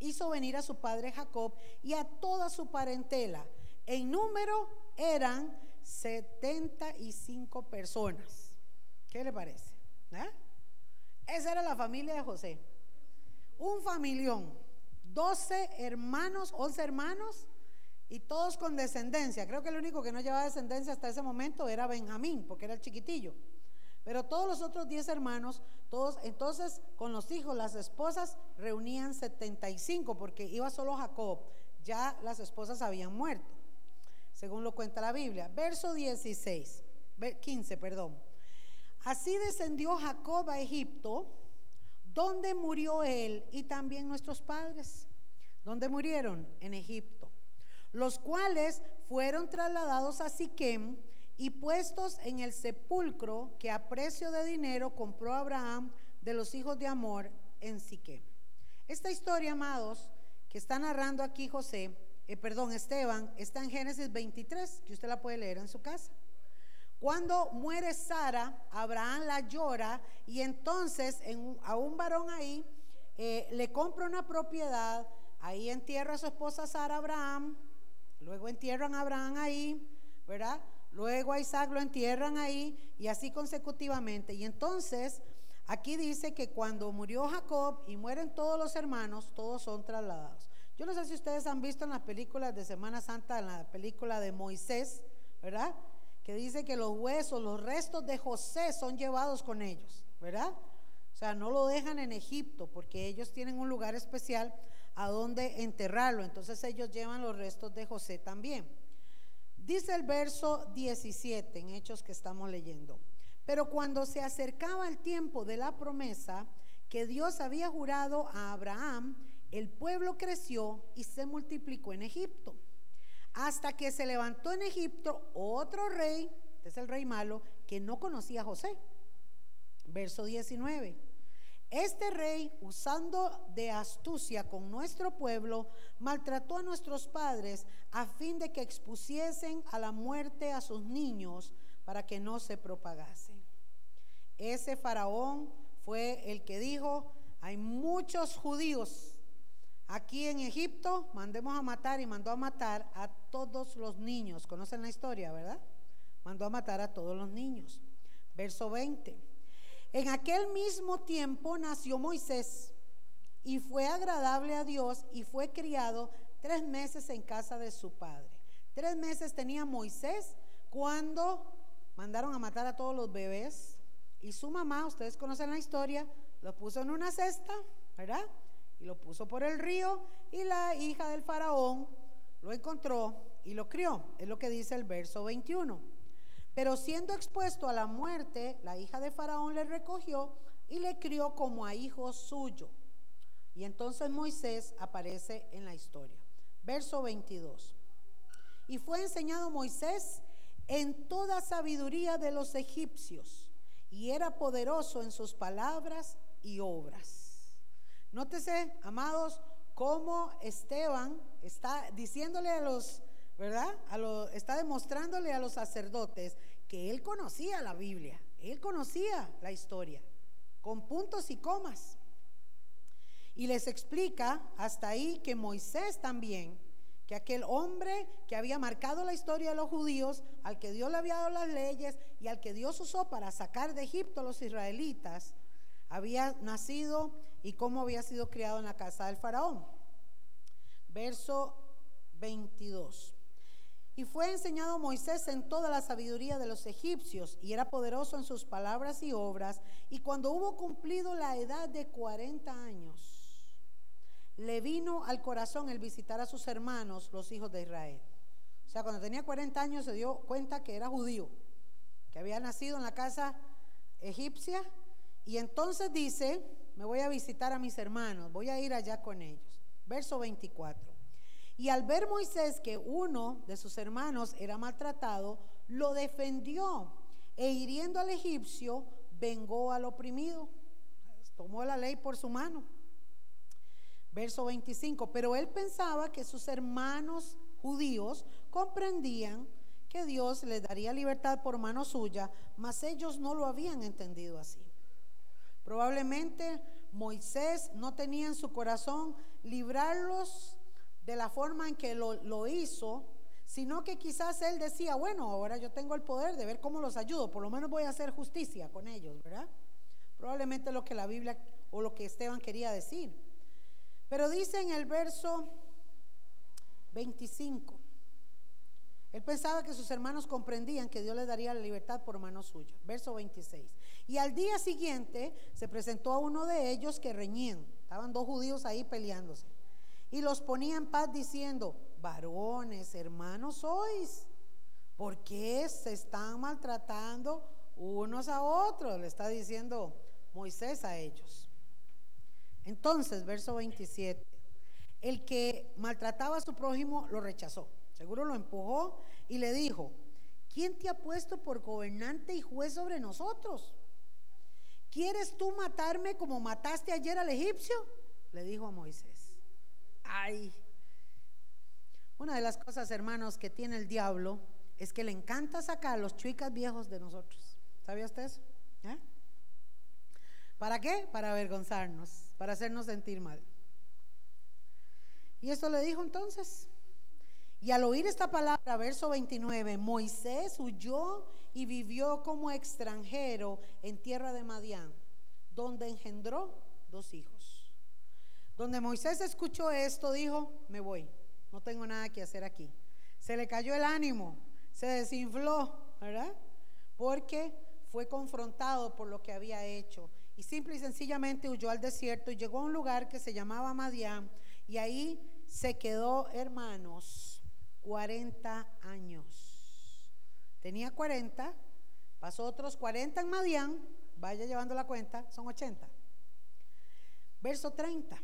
hizo venir a su padre Jacob y a toda su parentela. En número eran 75 personas. ¿Qué le parece? ¿Eh? Esa era la familia de José. Un familión, 12 hermanos, 11 hermanos y todos con descendencia. Creo que el único que no llevaba descendencia hasta ese momento era Benjamín, porque era el chiquitillo. Pero todos los otros 10 hermanos, todos, entonces con los hijos, las esposas reunían 75, porque iba solo Jacob. Ya las esposas habían muerto, según lo cuenta la Biblia. Verso 16, 15, perdón. Así descendió Jacob a Egipto, donde murió él y también nuestros padres. ¿Dónde murieron? En Egipto. Los cuales fueron trasladados a Siquem y puestos en el sepulcro que a precio de dinero compró Abraham de los hijos de Amor en Siquem. Esta historia, amados, que está narrando aquí José, eh, perdón, Esteban, está en Génesis 23, que usted la puede leer en su casa. Cuando muere Sara, Abraham la llora y entonces a un varón ahí eh, le compra una propiedad, ahí entierra a su esposa Sara Abraham, luego entierran a Abraham ahí, ¿verdad? Luego a Isaac lo entierran ahí y así consecutivamente. Y entonces aquí dice que cuando murió Jacob y mueren todos los hermanos, todos son trasladados. Yo no sé si ustedes han visto en las películas de Semana Santa, en la película de Moisés, ¿verdad? que dice que los huesos, los restos de José son llevados con ellos, ¿verdad? O sea, no lo dejan en Egipto porque ellos tienen un lugar especial a donde enterrarlo. Entonces ellos llevan los restos de José también. Dice el verso 17 en Hechos que estamos leyendo. Pero cuando se acercaba el tiempo de la promesa que Dios había jurado a Abraham, el pueblo creció y se multiplicó en Egipto hasta que se levantó en Egipto otro rey, este es el rey malo, que no conocía a José. Verso 19. Este rey, usando de astucia con nuestro pueblo, maltrató a nuestros padres a fin de que expusiesen a la muerte a sus niños para que no se propagasen. Ese faraón fue el que dijo, hay muchos judíos Aquí en Egipto mandemos a matar y mandó a matar a todos los niños. ¿Conocen la historia, verdad? Mandó a matar a todos los niños. Verso 20. En aquel mismo tiempo nació Moisés y fue agradable a Dios y fue criado tres meses en casa de su padre. Tres meses tenía Moisés cuando mandaron a matar a todos los bebés y su mamá, ustedes conocen la historia, lo puso en una cesta, ¿verdad? Y lo puso por el río y la hija del faraón lo encontró y lo crió. Es lo que dice el verso 21. Pero siendo expuesto a la muerte, la hija de faraón le recogió y le crió como a hijo suyo. Y entonces Moisés aparece en la historia. Verso 22. Y fue enseñado Moisés en toda sabiduría de los egipcios y era poderoso en sus palabras y obras. Nótese, amados, cómo Esteban está diciéndole a los, ¿verdad? A está demostrándole a los sacerdotes que él conocía la Biblia, él conocía la historia, con puntos y comas. Y les explica hasta ahí que Moisés también, que aquel hombre que había marcado la historia de los judíos, al que Dios le había dado las leyes y al que Dios usó para sacar de Egipto a los israelitas, había nacido y cómo había sido criado en la casa del faraón. Verso 22. Y fue enseñado Moisés en toda la sabiduría de los egipcios, y era poderoso en sus palabras y obras, y cuando hubo cumplido la edad de 40 años, le vino al corazón el visitar a sus hermanos, los hijos de Israel. O sea, cuando tenía 40 años se dio cuenta que era judío, que había nacido en la casa egipcia y entonces dice, me voy a visitar a mis hermanos, voy a ir allá con ellos. Verso 24. Y al ver Moisés que uno de sus hermanos era maltratado, lo defendió e hiriendo al egipcio, vengó al oprimido. Tomó la ley por su mano. Verso 25. Pero él pensaba que sus hermanos judíos comprendían que Dios les daría libertad por mano suya, mas ellos no lo habían entendido así. Probablemente Moisés no tenía en su corazón librarlos de la forma en que lo, lo, hizo, sino que quizás él decía, bueno, ahora yo tengo el poder de ver cómo los ayudo, por lo menos voy a hacer justicia con ellos, ¿verdad? Probablemente lo que la Biblia o lo que Esteban quería decir. Pero dice en el verso 25, él pensaba que sus hermanos comprendían que Dios le daría la libertad por mano suya. Verso 26. Y al día siguiente se presentó a uno de ellos que reñían. Estaban dos judíos ahí peleándose. Y los ponía en paz diciendo, varones, hermanos sois. ¿Por qué se están maltratando unos a otros? Le está diciendo Moisés a ellos. Entonces, verso 27. El que maltrataba a su prójimo lo rechazó Seguro lo empujó y le dijo, ¿quién te ha puesto por gobernante y juez sobre nosotros? ¿Quieres tú matarme como mataste ayer al egipcio? Le dijo a Moisés. Ay, una de las cosas, hermanos, que tiene el diablo es que le encanta sacar los chuicas viejos de nosotros. ¿Sabía usted eso? ¿Eh? ¿Para qué? Para avergonzarnos, para hacernos sentir mal. Y esto le dijo entonces. Y al oír esta palabra, verso 29, Moisés huyó y vivió como extranjero en tierra de Madián, donde engendró dos hijos. Donde Moisés escuchó esto, dijo, me voy, no tengo nada que hacer aquí. Se le cayó el ánimo, se desinfló, ¿verdad? Porque fue confrontado por lo que había hecho. Y simple y sencillamente huyó al desierto y llegó a un lugar que se llamaba Madián. Y ahí se quedó, hermanos, 40 años. Tenía 40, pasó otros 40 en Madián, vaya llevando la cuenta, son 80. Verso 30.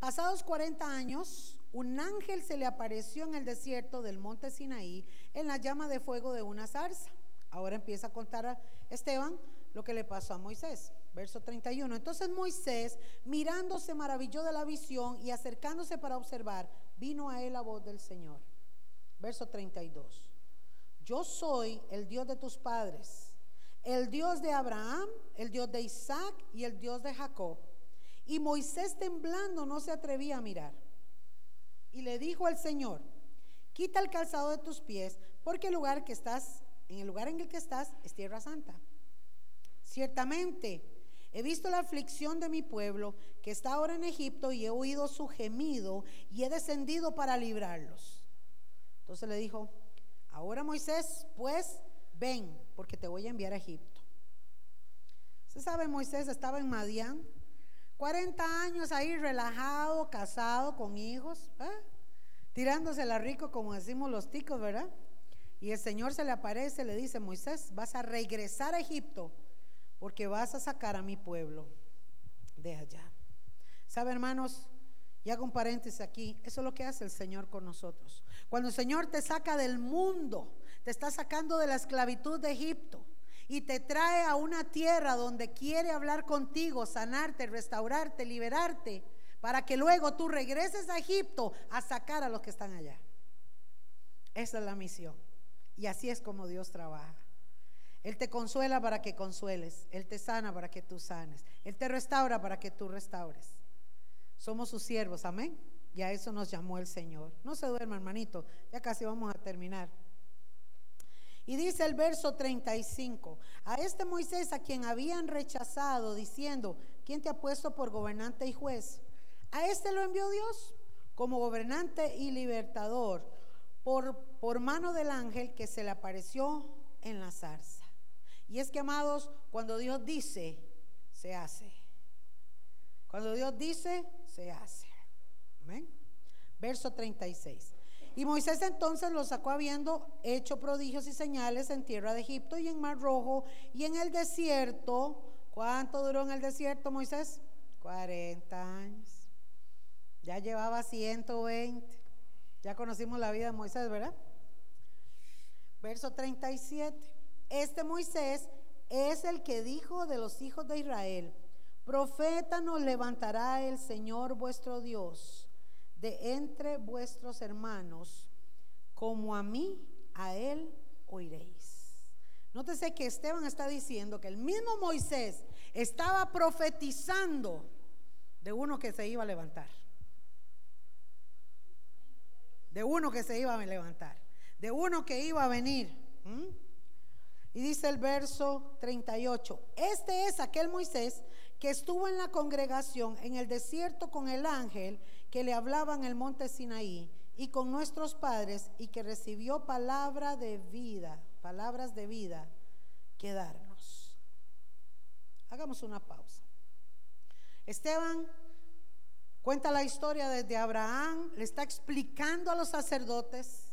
Pasados 40 años, un ángel se le apareció en el desierto del monte Sinaí en la llama de fuego de una zarza. Ahora empieza a contar a Esteban lo que le pasó a Moisés. Verso 31. Entonces Moisés, mirándose, maravilló de la visión y acercándose para observar, vino a él la voz del Señor verso 32. Yo soy el Dios de tus padres, el Dios de Abraham, el Dios de Isaac y el Dios de Jacob. Y Moisés temblando no se atrevía a mirar. Y le dijo al Señor, quita el calzado de tus pies, porque el lugar que estás, en el lugar en el que estás, es tierra santa. Ciertamente, he visto la aflicción de mi pueblo que está ahora en Egipto y he oído su gemido y he descendido para librarlos. Entonces le dijo, ahora Moisés, pues ven, porque te voy a enviar a Egipto. Se sabe, Moisés estaba en Madián, 40 años ahí relajado, casado, con hijos, ¿eh? tirándosela rico, como decimos los ticos, ¿verdad? Y el Señor se le aparece, le dice, Moisés, vas a regresar a Egipto, porque vas a sacar a mi pueblo de allá. ¿Sabe, hermanos? Y hago un paréntesis aquí, eso es lo que hace el Señor con nosotros. Cuando el Señor te saca del mundo, te está sacando de la esclavitud de Egipto y te trae a una tierra donde quiere hablar contigo, sanarte, restaurarte, liberarte, para que luego tú regreses a Egipto a sacar a los que están allá. Esa es la misión. Y así es como Dios trabaja. Él te consuela para que consueles, Él te sana para que tú sanes, Él te restaura para que tú restaures. Somos sus siervos, amén. Y a eso nos llamó el Señor. No se duerma, hermanito, ya casi vamos a terminar. Y dice el verso 35, a este Moisés a quien habían rechazado diciendo, ¿quién te ha puesto por gobernante y juez? A este lo envió Dios como gobernante y libertador por, por mano del ángel que se le apareció en la zarza. Y es que, amados, cuando Dios dice, se hace. Cuando Dios dice, se hace. Amén. Verso 36. Y Moisés entonces lo sacó habiendo hecho prodigios y señales en tierra de Egipto y en Mar Rojo y en el desierto. ¿Cuánto duró en el desierto Moisés? 40 años. Ya llevaba 120. Ya conocimos la vida de Moisés, ¿verdad? Verso 37. Este Moisés es el que dijo de los hijos de Israel, profeta nos levantará el Señor vuestro Dios de entre vuestros hermanos, como a mí, a él oiréis. Nótese que Esteban está diciendo que el mismo Moisés estaba profetizando de uno que se iba a levantar. De uno que se iba a levantar. De uno que iba a venir. Y dice el verso 38, este es aquel Moisés que estuvo en la congregación en el desierto con el ángel que le hablaba en el monte Sinaí y con nuestros padres y que recibió palabra de vida, palabras de vida que darnos. Hagamos una pausa. Esteban cuenta la historia desde Abraham, le está explicando a los sacerdotes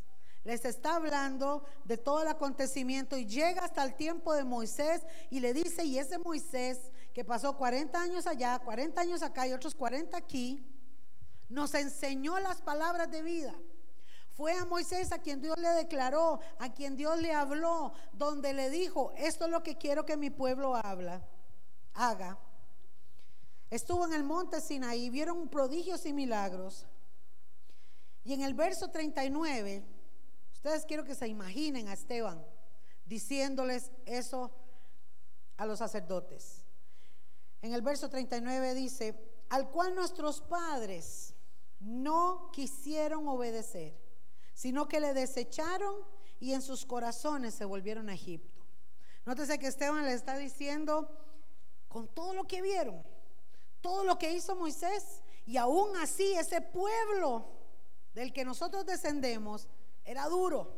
les está hablando de todo el acontecimiento y llega hasta el tiempo de Moisés y le dice, y ese Moisés que pasó 40 años allá, 40 años acá y otros 40 aquí, nos enseñó las palabras de vida. Fue a Moisés a quien Dios le declaró, a quien Dios le habló, donde le dijo, esto es lo que quiero que mi pueblo habla, haga. Estuvo en el monte Sinaí, vieron prodigios y milagros. Y en el verso 39, ustedes quiero que se imaginen a Esteban diciéndoles eso a los sacerdotes. En el verso 39 dice, al cual nuestros padres no quisieron obedecer, sino que le desecharon y en sus corazones se volvieron a Egipto. Nótese que Esteban le está diciendo, con todo lo que vieron, todo lo que hizo Moisés, y aún así ese pueblo del que nosotros descendemos era duro,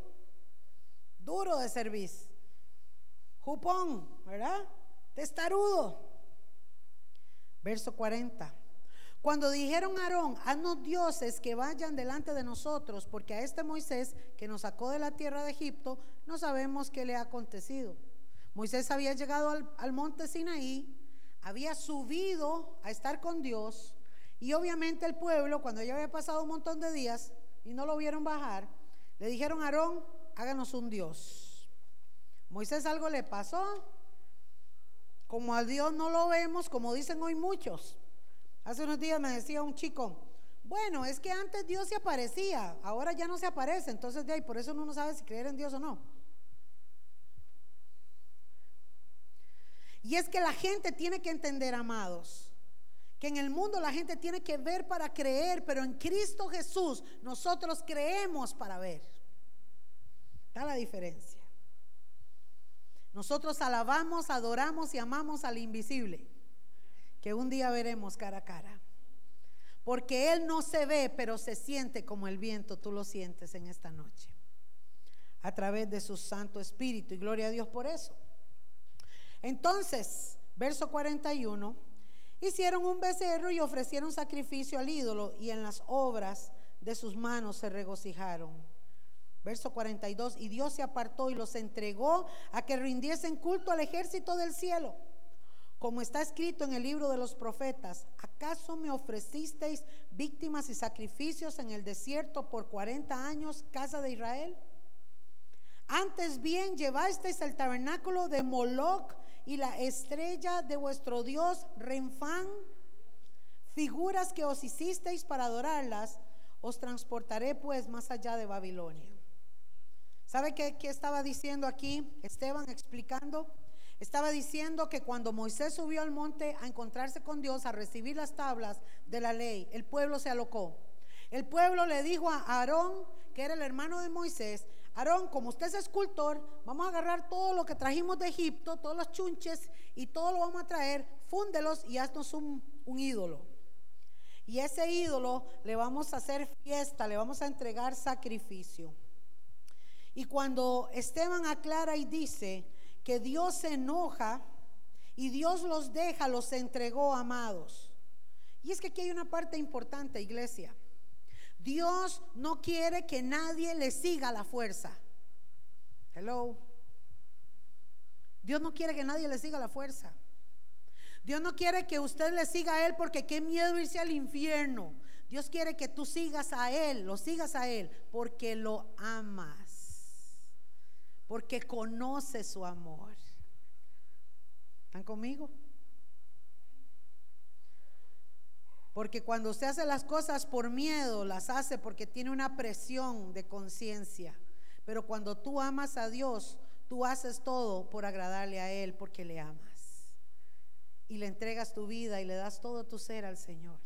duro de servir, jupón, ¿verdad? Testarudo. Verso 40. Cuando dijeron a Aarón, haznos dioses que vayan delante de nosotros, porque a este Moisés que nos sacó de la tierra de Egipto, no sabemos qué le ha acontecido. Moisés había llegado al, al monte Sinaí, había subido a estar con Dios, y obviamente el pueblo, cuando ya había pasado un montón de días y no lo vieron bajar, le dijeron a Aarón, háganos un Dios. Moisés algo le pasó, como a Dios no lo vemos, como dicen hoy muchos. Hace unos días me decía un chico, bueno, es que antes Dios se aparecía, ahora ya no se aparece, entonces de ahí, por eso uno no sabe si creer en Dios o no. Y es que la gente tiene que entender, amados, que en el mundo la gente tiene que ver para creer, pero en Cristo Jesús nosotros creemos para ver. Está la diferencia. Nosotros alabamos, adoramos y amamos al invisible que un día veremos cara a cara. Porque Él no se ve, pero se siente como el viento, tú lo sientes en esta noche. A través de su Santo Espíritu. Y gloria a Dios por eso. Entonces, verso 41, hicieron un becerro y ofrecieron sacrificio al ídolo y en las obras de sus manos se regocijaron. Verso 42, y Dios se apartó y los entregó a que rindiesen culto al ejército del cielo como está escrito en el libro de los profetas, ¿acaso me ofrecisteis víctimas y sacrificios en el desierto por 40 años, casa de Israel? Antes bien llevasteis el tabernáculo de Moloch y la estrella de vuestro Dios Renfán, figuras que os hicisteis para adorarlas, os transportaré pues más allá de Babilonia. ¿Sabe qué, qué estaba diciendo aquí Esteban explicando? Estaba diciendo que cuando Moisés subió al monte a encontrarse con Dios, a recibir las tablas de la ley, el pueblo se alocó. El pueblo le dijo a Aarón, que era el hermano de Moisés, Aarón, como usted es escultor, vamos a agarrar todo lo que trajimos de Egipto, todos los chunches y todo lo vamos a traer, fúndelos y haznos un, un ídolo. Y ese ídolo le vamos a hacer fiesta, le vamos a entregar sacrificio. Y cuando Esteban aclara y dice, que Dios se enoja y Dios los deja, los entregó amados. Y es que aquí hay una parte importante, iglesia. Dios no quiere que nadie le siga la fuerza. Hello. Dios no quiere que nadie le siga la fuerza. Dios no quiere que usted le siga a Él porque qué miedo irse al infierno. Dios quiere que tú sigas a Él, lo sigas a Él, porque lo amas, porque conoces su amor. ¿Están conmigo? Porque cuando usted hace las cosas por miedo, las hace porque tiene una presión de conciencia. Pero cuando tú amas a Dios, tú haces todo por agradarle a Él porque le amas. Y le entregas tu vida y le das todo tu ser al Señor.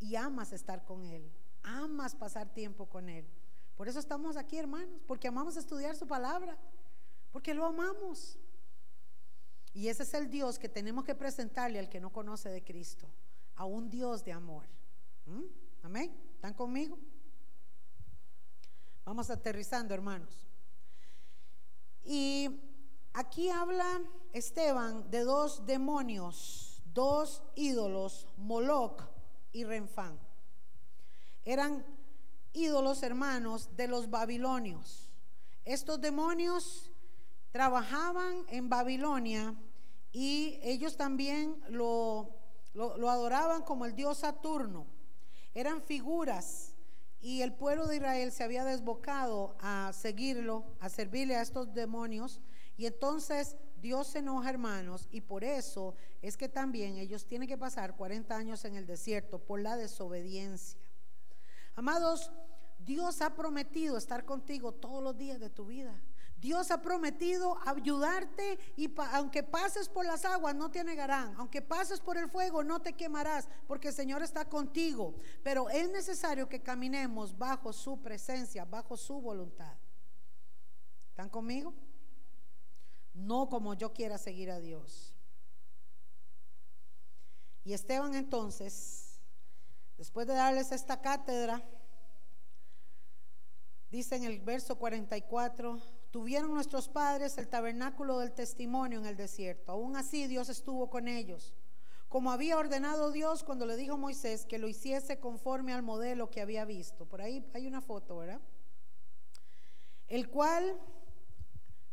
Y amas estar con Él. Amas pasar tiempo con Él. Por eso estamos aquí, hermanos, porque amamos estudiar su palabra. Porque lo amamos. Y ese es el Dios que tenemos que presentarle al que no conoce de Cristo a un Dios de amor. ¿Mm? Amén. ¿Están conmigo? Vamos aterrizando, hermanos. Y aquí habla Esteban de dos demonios, dos ídolos, Moloch y Renfán. Eran ídolos hermanos de los babilonios. Estos demonios trabajaban en Babilonia y ellos también lo lo, adoraban como el dios Saturno. Eran figuras y el pueblo de Israel se había desbocado a seguirlo, a servirle a estos demonios. Y entonces Dios se enoja, hermanos, y por eso es que también ellos tienen que pasar 40 años en el desierto por la desobediencia. Amados, Dios ha prometido estar contigo todos los días de tu vida. Dios ha prometido ayudarte y aunque pases por las aguas no te anegarán, aunque pases por el fuego no te quemarás, porque el Señor está contigo. Pero es necesario que caminemos bajo su presencia, bajo su voluntad. ¿Están conmigo? No como yo quiera seguir a Dios. Y Esteban entonces, después de darles esta cátedra, dice en el verso 44, Tuvieron nuestros padres el tabernáculo del testimonio en el desierto. Aún así Dios estuvo con ellos. Como había ordenado Dios cuando le dijo a Moisés que lo hiciese conforme al modelo que había visto. Por ahí hay una foto, ¿verdad? El cual,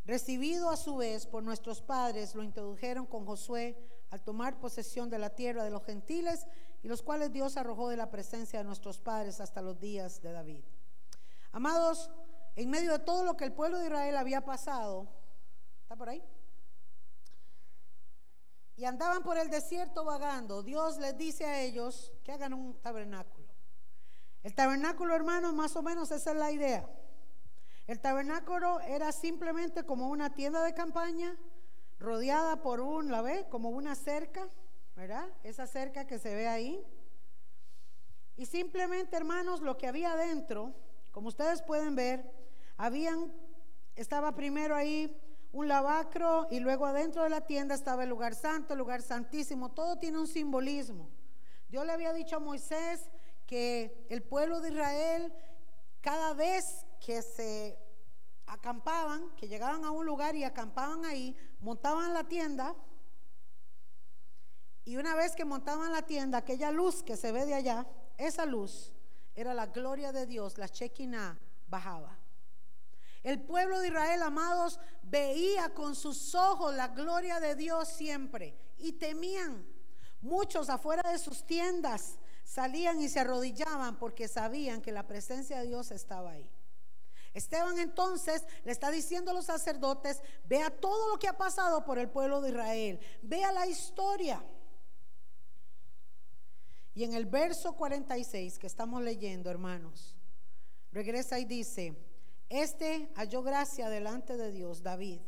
recibido a su vez por nuestros padres, lo introdujeron con Josué al tomar posesión de la tierra de los gentiles y los cuales Dios arrojó de la presencia de nuestros padres hasta los días de David. Amados, en medio de todo lo que el pueblo de Israel había pasado, ¿está por ahí? Y andaban por el desierto vagando. Dios les dice a ellos que hagan un tabernáculo. El tabernáculo, hermano, más o menos esa es la idea. El tabernáculo era simplemente como una tienda de campaña rodeada por un, ¿la ve? Como una cerca, ¿verdad? Esa cerca que se ve ahí. Y simplemente, hermanos, lo que había adentro, como ustedes pueden ver, habían, estaba primero ahí un lavacro y luego adentro de la tienda estaba el lugar santo, el lugar santísimo. Todo tiene un simbolismo. Dios le había dicho a Moisés que el pueblo de Israel, cada vez que se acampaban, que llegaban a un lugar y acampaban ahí, montaban la tienda. Y una vez que montaban la tienda, aquella luz que se ve de allá, esa luz era la gloria de Dios, la Shekinah bajaba. El pueblo de Israel, amados, veía con sus ojos la gloria de Dios siempre y temían. Muchos afuera de sus tiendas salían y se arrodillaban porque sabían que la presencia de Dios estaba ahí. Esteban entonces le está diciendo a los sacerdotes, vea todo lo que ha pasado por el pueblo de Israel, vea la historia. Y en el verso 46 que estamos leyendo, hermanos, regresa y dice, este halló gracia delante de Dios, David,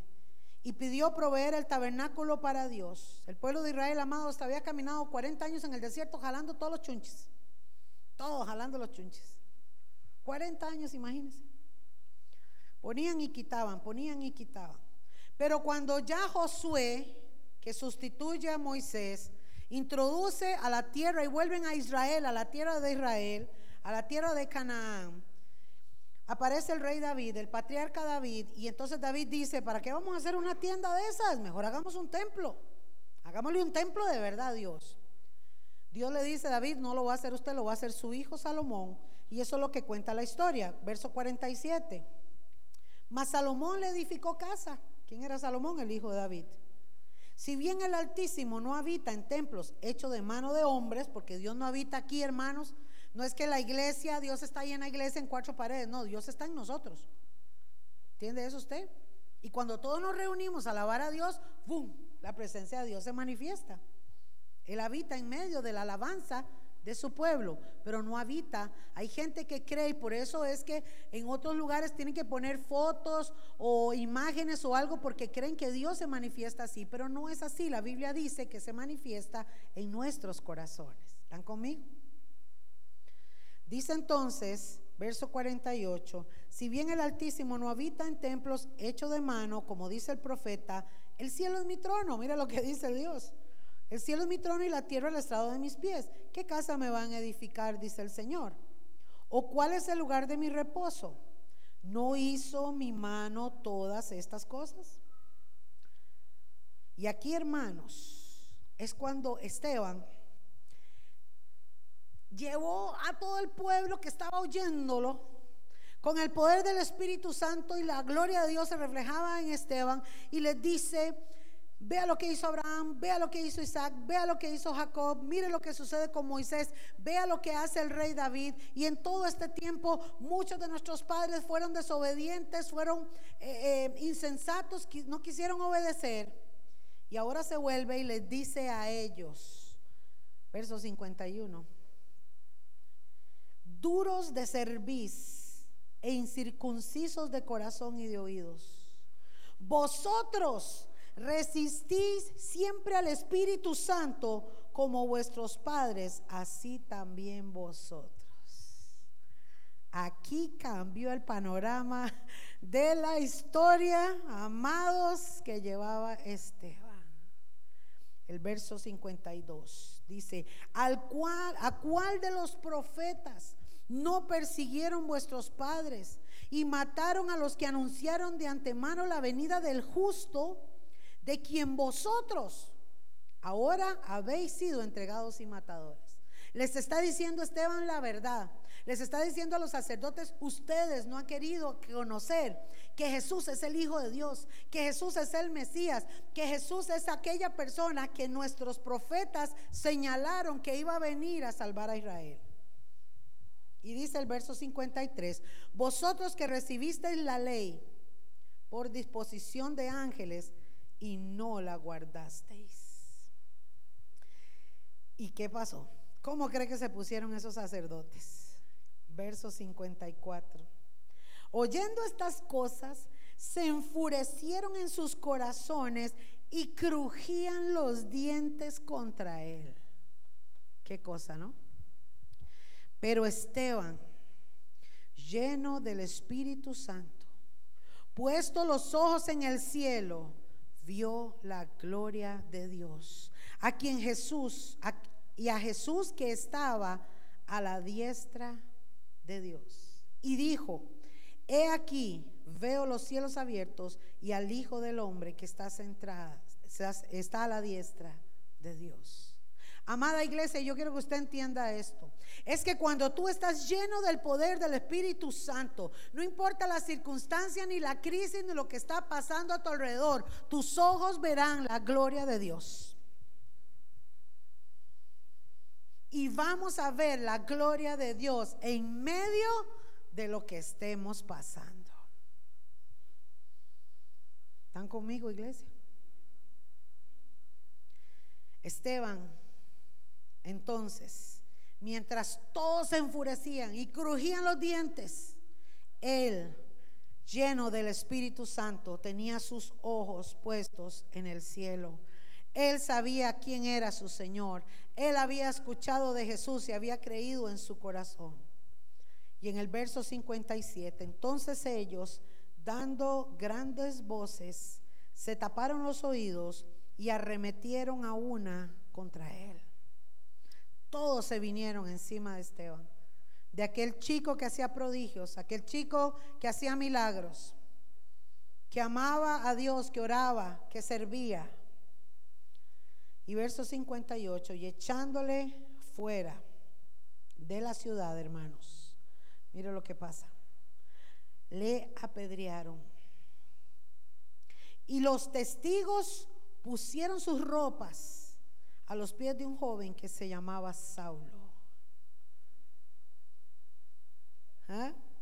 y pidió proveer el tabernáculo para Dios. El pueblo de Israel, amados, había caminado 40 años en el desierto jalando todos los chunches. Todos jalando los chunches. 40 años, imagínense. Ponían y quitaban, ponían y quitaban. Pero cuando ya Josué, que sustituye a Moisés, introduce a la tierra y vuelven a Israel, a la tierra de Israel, a la tierra de Canaán, aparece el rey David, el patriarca David, y entonces David dice, ¿para qué vamos a hacer una tienda de esas? Mejor hagamos un templo. Hagámosle un templo de verdad a Dios. Dios le dice, David, no lo va a hacer usted, lo va a hacer su hijo Salomón. Y eso es lo que cuenta la historia, verso 47. Mas Salomón le edificó casa. ¿Quién era Salomón? El hijo de David. Si bien el Altísimo no habita en templos hechos de mano de hombres, porque Dios no habita aquí, hermanos, No es que la iglesia, Dios está ahí en la iglesia en cuatro paredes, no, Dios está en nosotros. ¿Entiende eso usted? Y cuando todos nos reunimos a alabar a Dios, ¡bum! La presencia de Dios se manifiesta. Él habita en medio de la alabanza de su pueblo, pero no habita. Hay gente que cree y por eso es que en otros lugares tienen que poner fotos o imágenes o algo porque creen que Dios se manifiesta así, pero no es así. La Biblia dice que se manifiesta en nuestros corazones. ¿Están conmigo? Dice entonces, verso 48, si bien el Altísimo no habita en templos hechos de mano, como dice el profeta, el cielo es mi trono, mira lo que dice Dios. El cielo es mi trono y la tierra el estrado de mis pies. ¿Qué casa me van a edificar? Dice el Señor. ¿O cuál es el lugar de mi reposo? ¿No hizo mi mano todas estas cosas? Y aquí, hermanos, es cuando Esteban llevó a todo el pueblo que estaba oyéndolo con el poder del Espíritu Santo y la gloria de Dios se reflejaba en Esteban y les dice, Vea lo que hizo Abraham, vea lo que hizo Isaac, vea lo que hizo Jacob, mire lo que sucede con Moisés, vea lo que hace el rey David. Y en todo este tiempo muchos de nuestros padres fueron desobedientes, fueron eh, eh, insensatos, no quisieron obedecer. Y ahora se vuelve y les dice a ellos, verso 51, duros de cerviz e incircuncisos de corazón y de oídos. Vosotros resistís siempre al Espíritu Santo como vuestros padres, así también vosotros. Aquí cambió el panorama de la historia, amados, que llevaba Esteban. El verso 52 dice, al cual, ¿a cuál de los profetas no persiguieron vuestros padres y mataron a los que anunciaron de antemano la venida del justo? de quien vosotros ahora habéis sido entregados y matadores. Les está diciendo Esteban la verdad. Les está diciendo a los sacerdotes, ustedes no han querido conocer que Jesús es el Hijo de Dios, que Jesús es el Mesías, que Jesús es aquella persona que nuestros profetas señalaron que iba a venir a salvar a Israel. Y dice el verso 53, vosotros que recibisteis la ley por disposición de ángeles, y no la guardasteis. ¿Y qué pasó? ¿Cómo cree que se pusieron esos sacerdotes? Verso 54. Oyendo estas cosas, se enfurecieron en sus corazones y crujían los dientes contra él. Qué cosa, ¿no? Pero Esteban, lleno del Espíritu Santo, puesto los ojos en el cielo, vio la gloria de Dios, a quien Jesús y a Jesús que estaba a la diestra de Dios. Y dijo, he aquí, veo los cielos abiertos y al Hijo del Hombre que está centrada, está a la diestra de Dios. Amada iglesia, yo quiero que usted entienda esto. Es que cuando tú estás lleno del poder del Espíritu Santo, no importa la circunstancia, ni la crisis, ni lo que está pasando a tu alrededor, tus ojos verán la gloria de Dios. Y vamos a ver la gloria de Dios en medio de lo que estemos pasando. ¿Están conmigo, iglesia? Esteban entonces, mientras todos se enfurecían y crujían los dientes, él, lleno del Espíritu Santo, tenía sus ojos puestos en el cielo. Él sabía quién era su Señor. Él había escuchado de Jesús y había creído en su corazón. Y en el verso 57, entonces ellos, dando grandes voces, se taparon los oídos y arremetieron a una contra él todos se vinieron encima de Esteban. De aquel chico que hacía prodigios, aquel chico que hacía milagros, que amaba a Dios, que oraba, que servía. Y verso 58, y echándole fuera de la ciudad, hermanos, mire lo que pasa. Le apedrearon. Y los testigos pusieron sus ropas a los pies de un joven que se llamaba Saulo.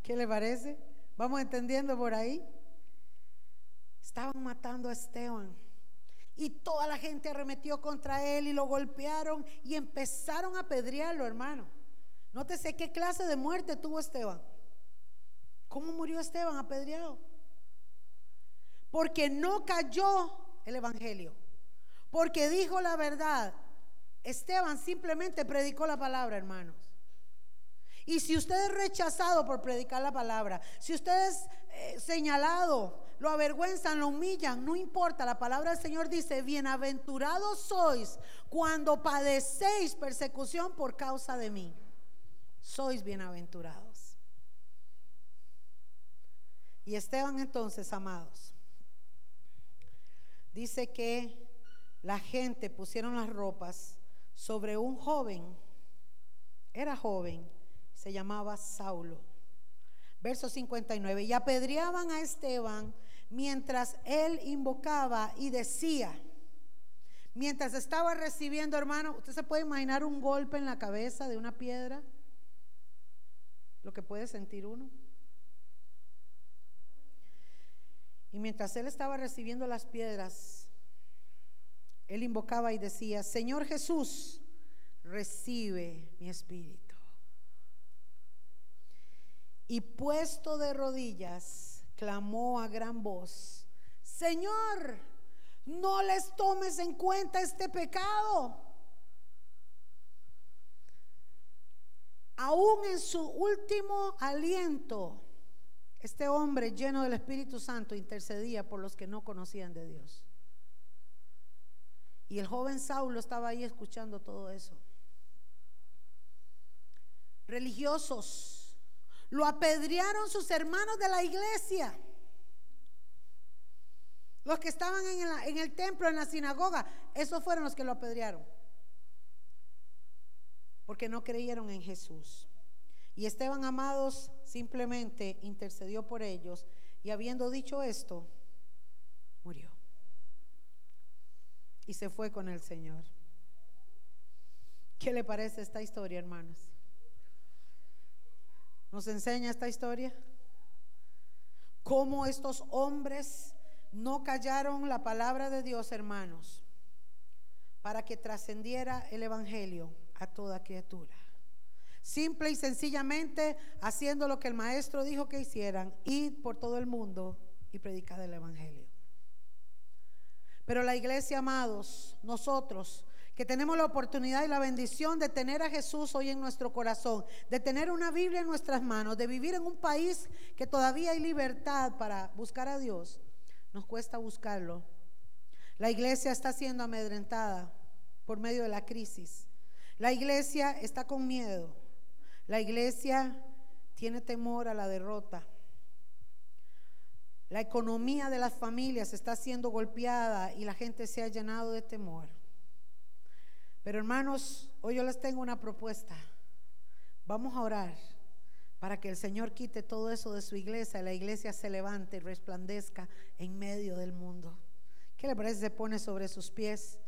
¿Qué le parece? ¿Vamos entendiendo por ahí? Estaban matando a Esteban. Y toda la gente arremetió contra él y lo golpearon y empezaron a apedrearlo, hermano. Nótese qué clase de muerte tuvo Esteban. ¿Cómo murió Esteban apedreado? Porque no cayó el Evangelio. Porque dijo la verdad. Esteban simplemente predicó la palabra, hermanos. Y si usted es rechazado por predicar la palabra, si usted es eh, señalado, lo avergüenzan, lo humillan, no importa. La palabra del Señor dice, bienaventurados sois cuando padecéis persecución por causa de mí. Sois bienaventurados. Y Esteban entonces, amados, dice que la gente pusieron las ropas sobre un joven, era joven, se llamaba Saulo. Verso 59, y apedreaban a Esteban mientras él invocaba y decía, mientras estaba recibiendo, hermano, usted se puede imaginar un golpe en la cabeza de una piedra, lo que puede sentir uno. Y mientras él estaba recibiendo las piedras, él invocaba y decía, Señor Jesús, recibe mi espíritu. Y puesto de rodillas, clamó a gran voz, Señor, no les tomes en cuenta este pecado. Aún en su último aliento, este hombre lleno del Espíritu Santo intercedía por los que no conocían de Dios. Y el joven Saulo estaba ahí escuchando todo eso. Religiosos. Lo apedrearon sus hermanos de la iglesia. Los que estaban en, el templo, en la sinagoga, esos fueron los que lo apedrearon. Porque no creyeron en Jesús. Y Esteban, amados, simplemente intercedió por ellos y habiendo dicho esto, murió y se fue con el Señor. ¿Qué le parece esta historia, hermanos? ¿Nos enseña esta historia? Cómo estos hombres no callaron la palabra de Dios, hermanos, para que trascendiera el Evangelio a toda criatura. Simple y sencillamente haciendo lo que el maestro dijo que hicieran, ir por todo el mundo y predicar el Evangelio. Pero la iglesia, amados, nosotros que tenemos la oportunidad y la bendición de tener a Jesús hoy en nuestro corazón, de tener una Biblia en nuestras manos, de vivir en un país que todavía hay libertad para buscar a Dios, nos cuesta buscarlo. La iglesia está siendo amedrentada por medio de la crisis. La iglesia está con miedo. La iglesia tiene temor a la derrota. La economía de las familias está siendo golpeada y la gente se ha llenado de temor. Pero hermanos, hoy yo les tengo una propuesta. Vamos a orar para que el Señor quite todo eso de su iglesia y la iglesia se levante y resplandezca en medio del mundo. ¿Qué le parece? Se pone sobre sus pies.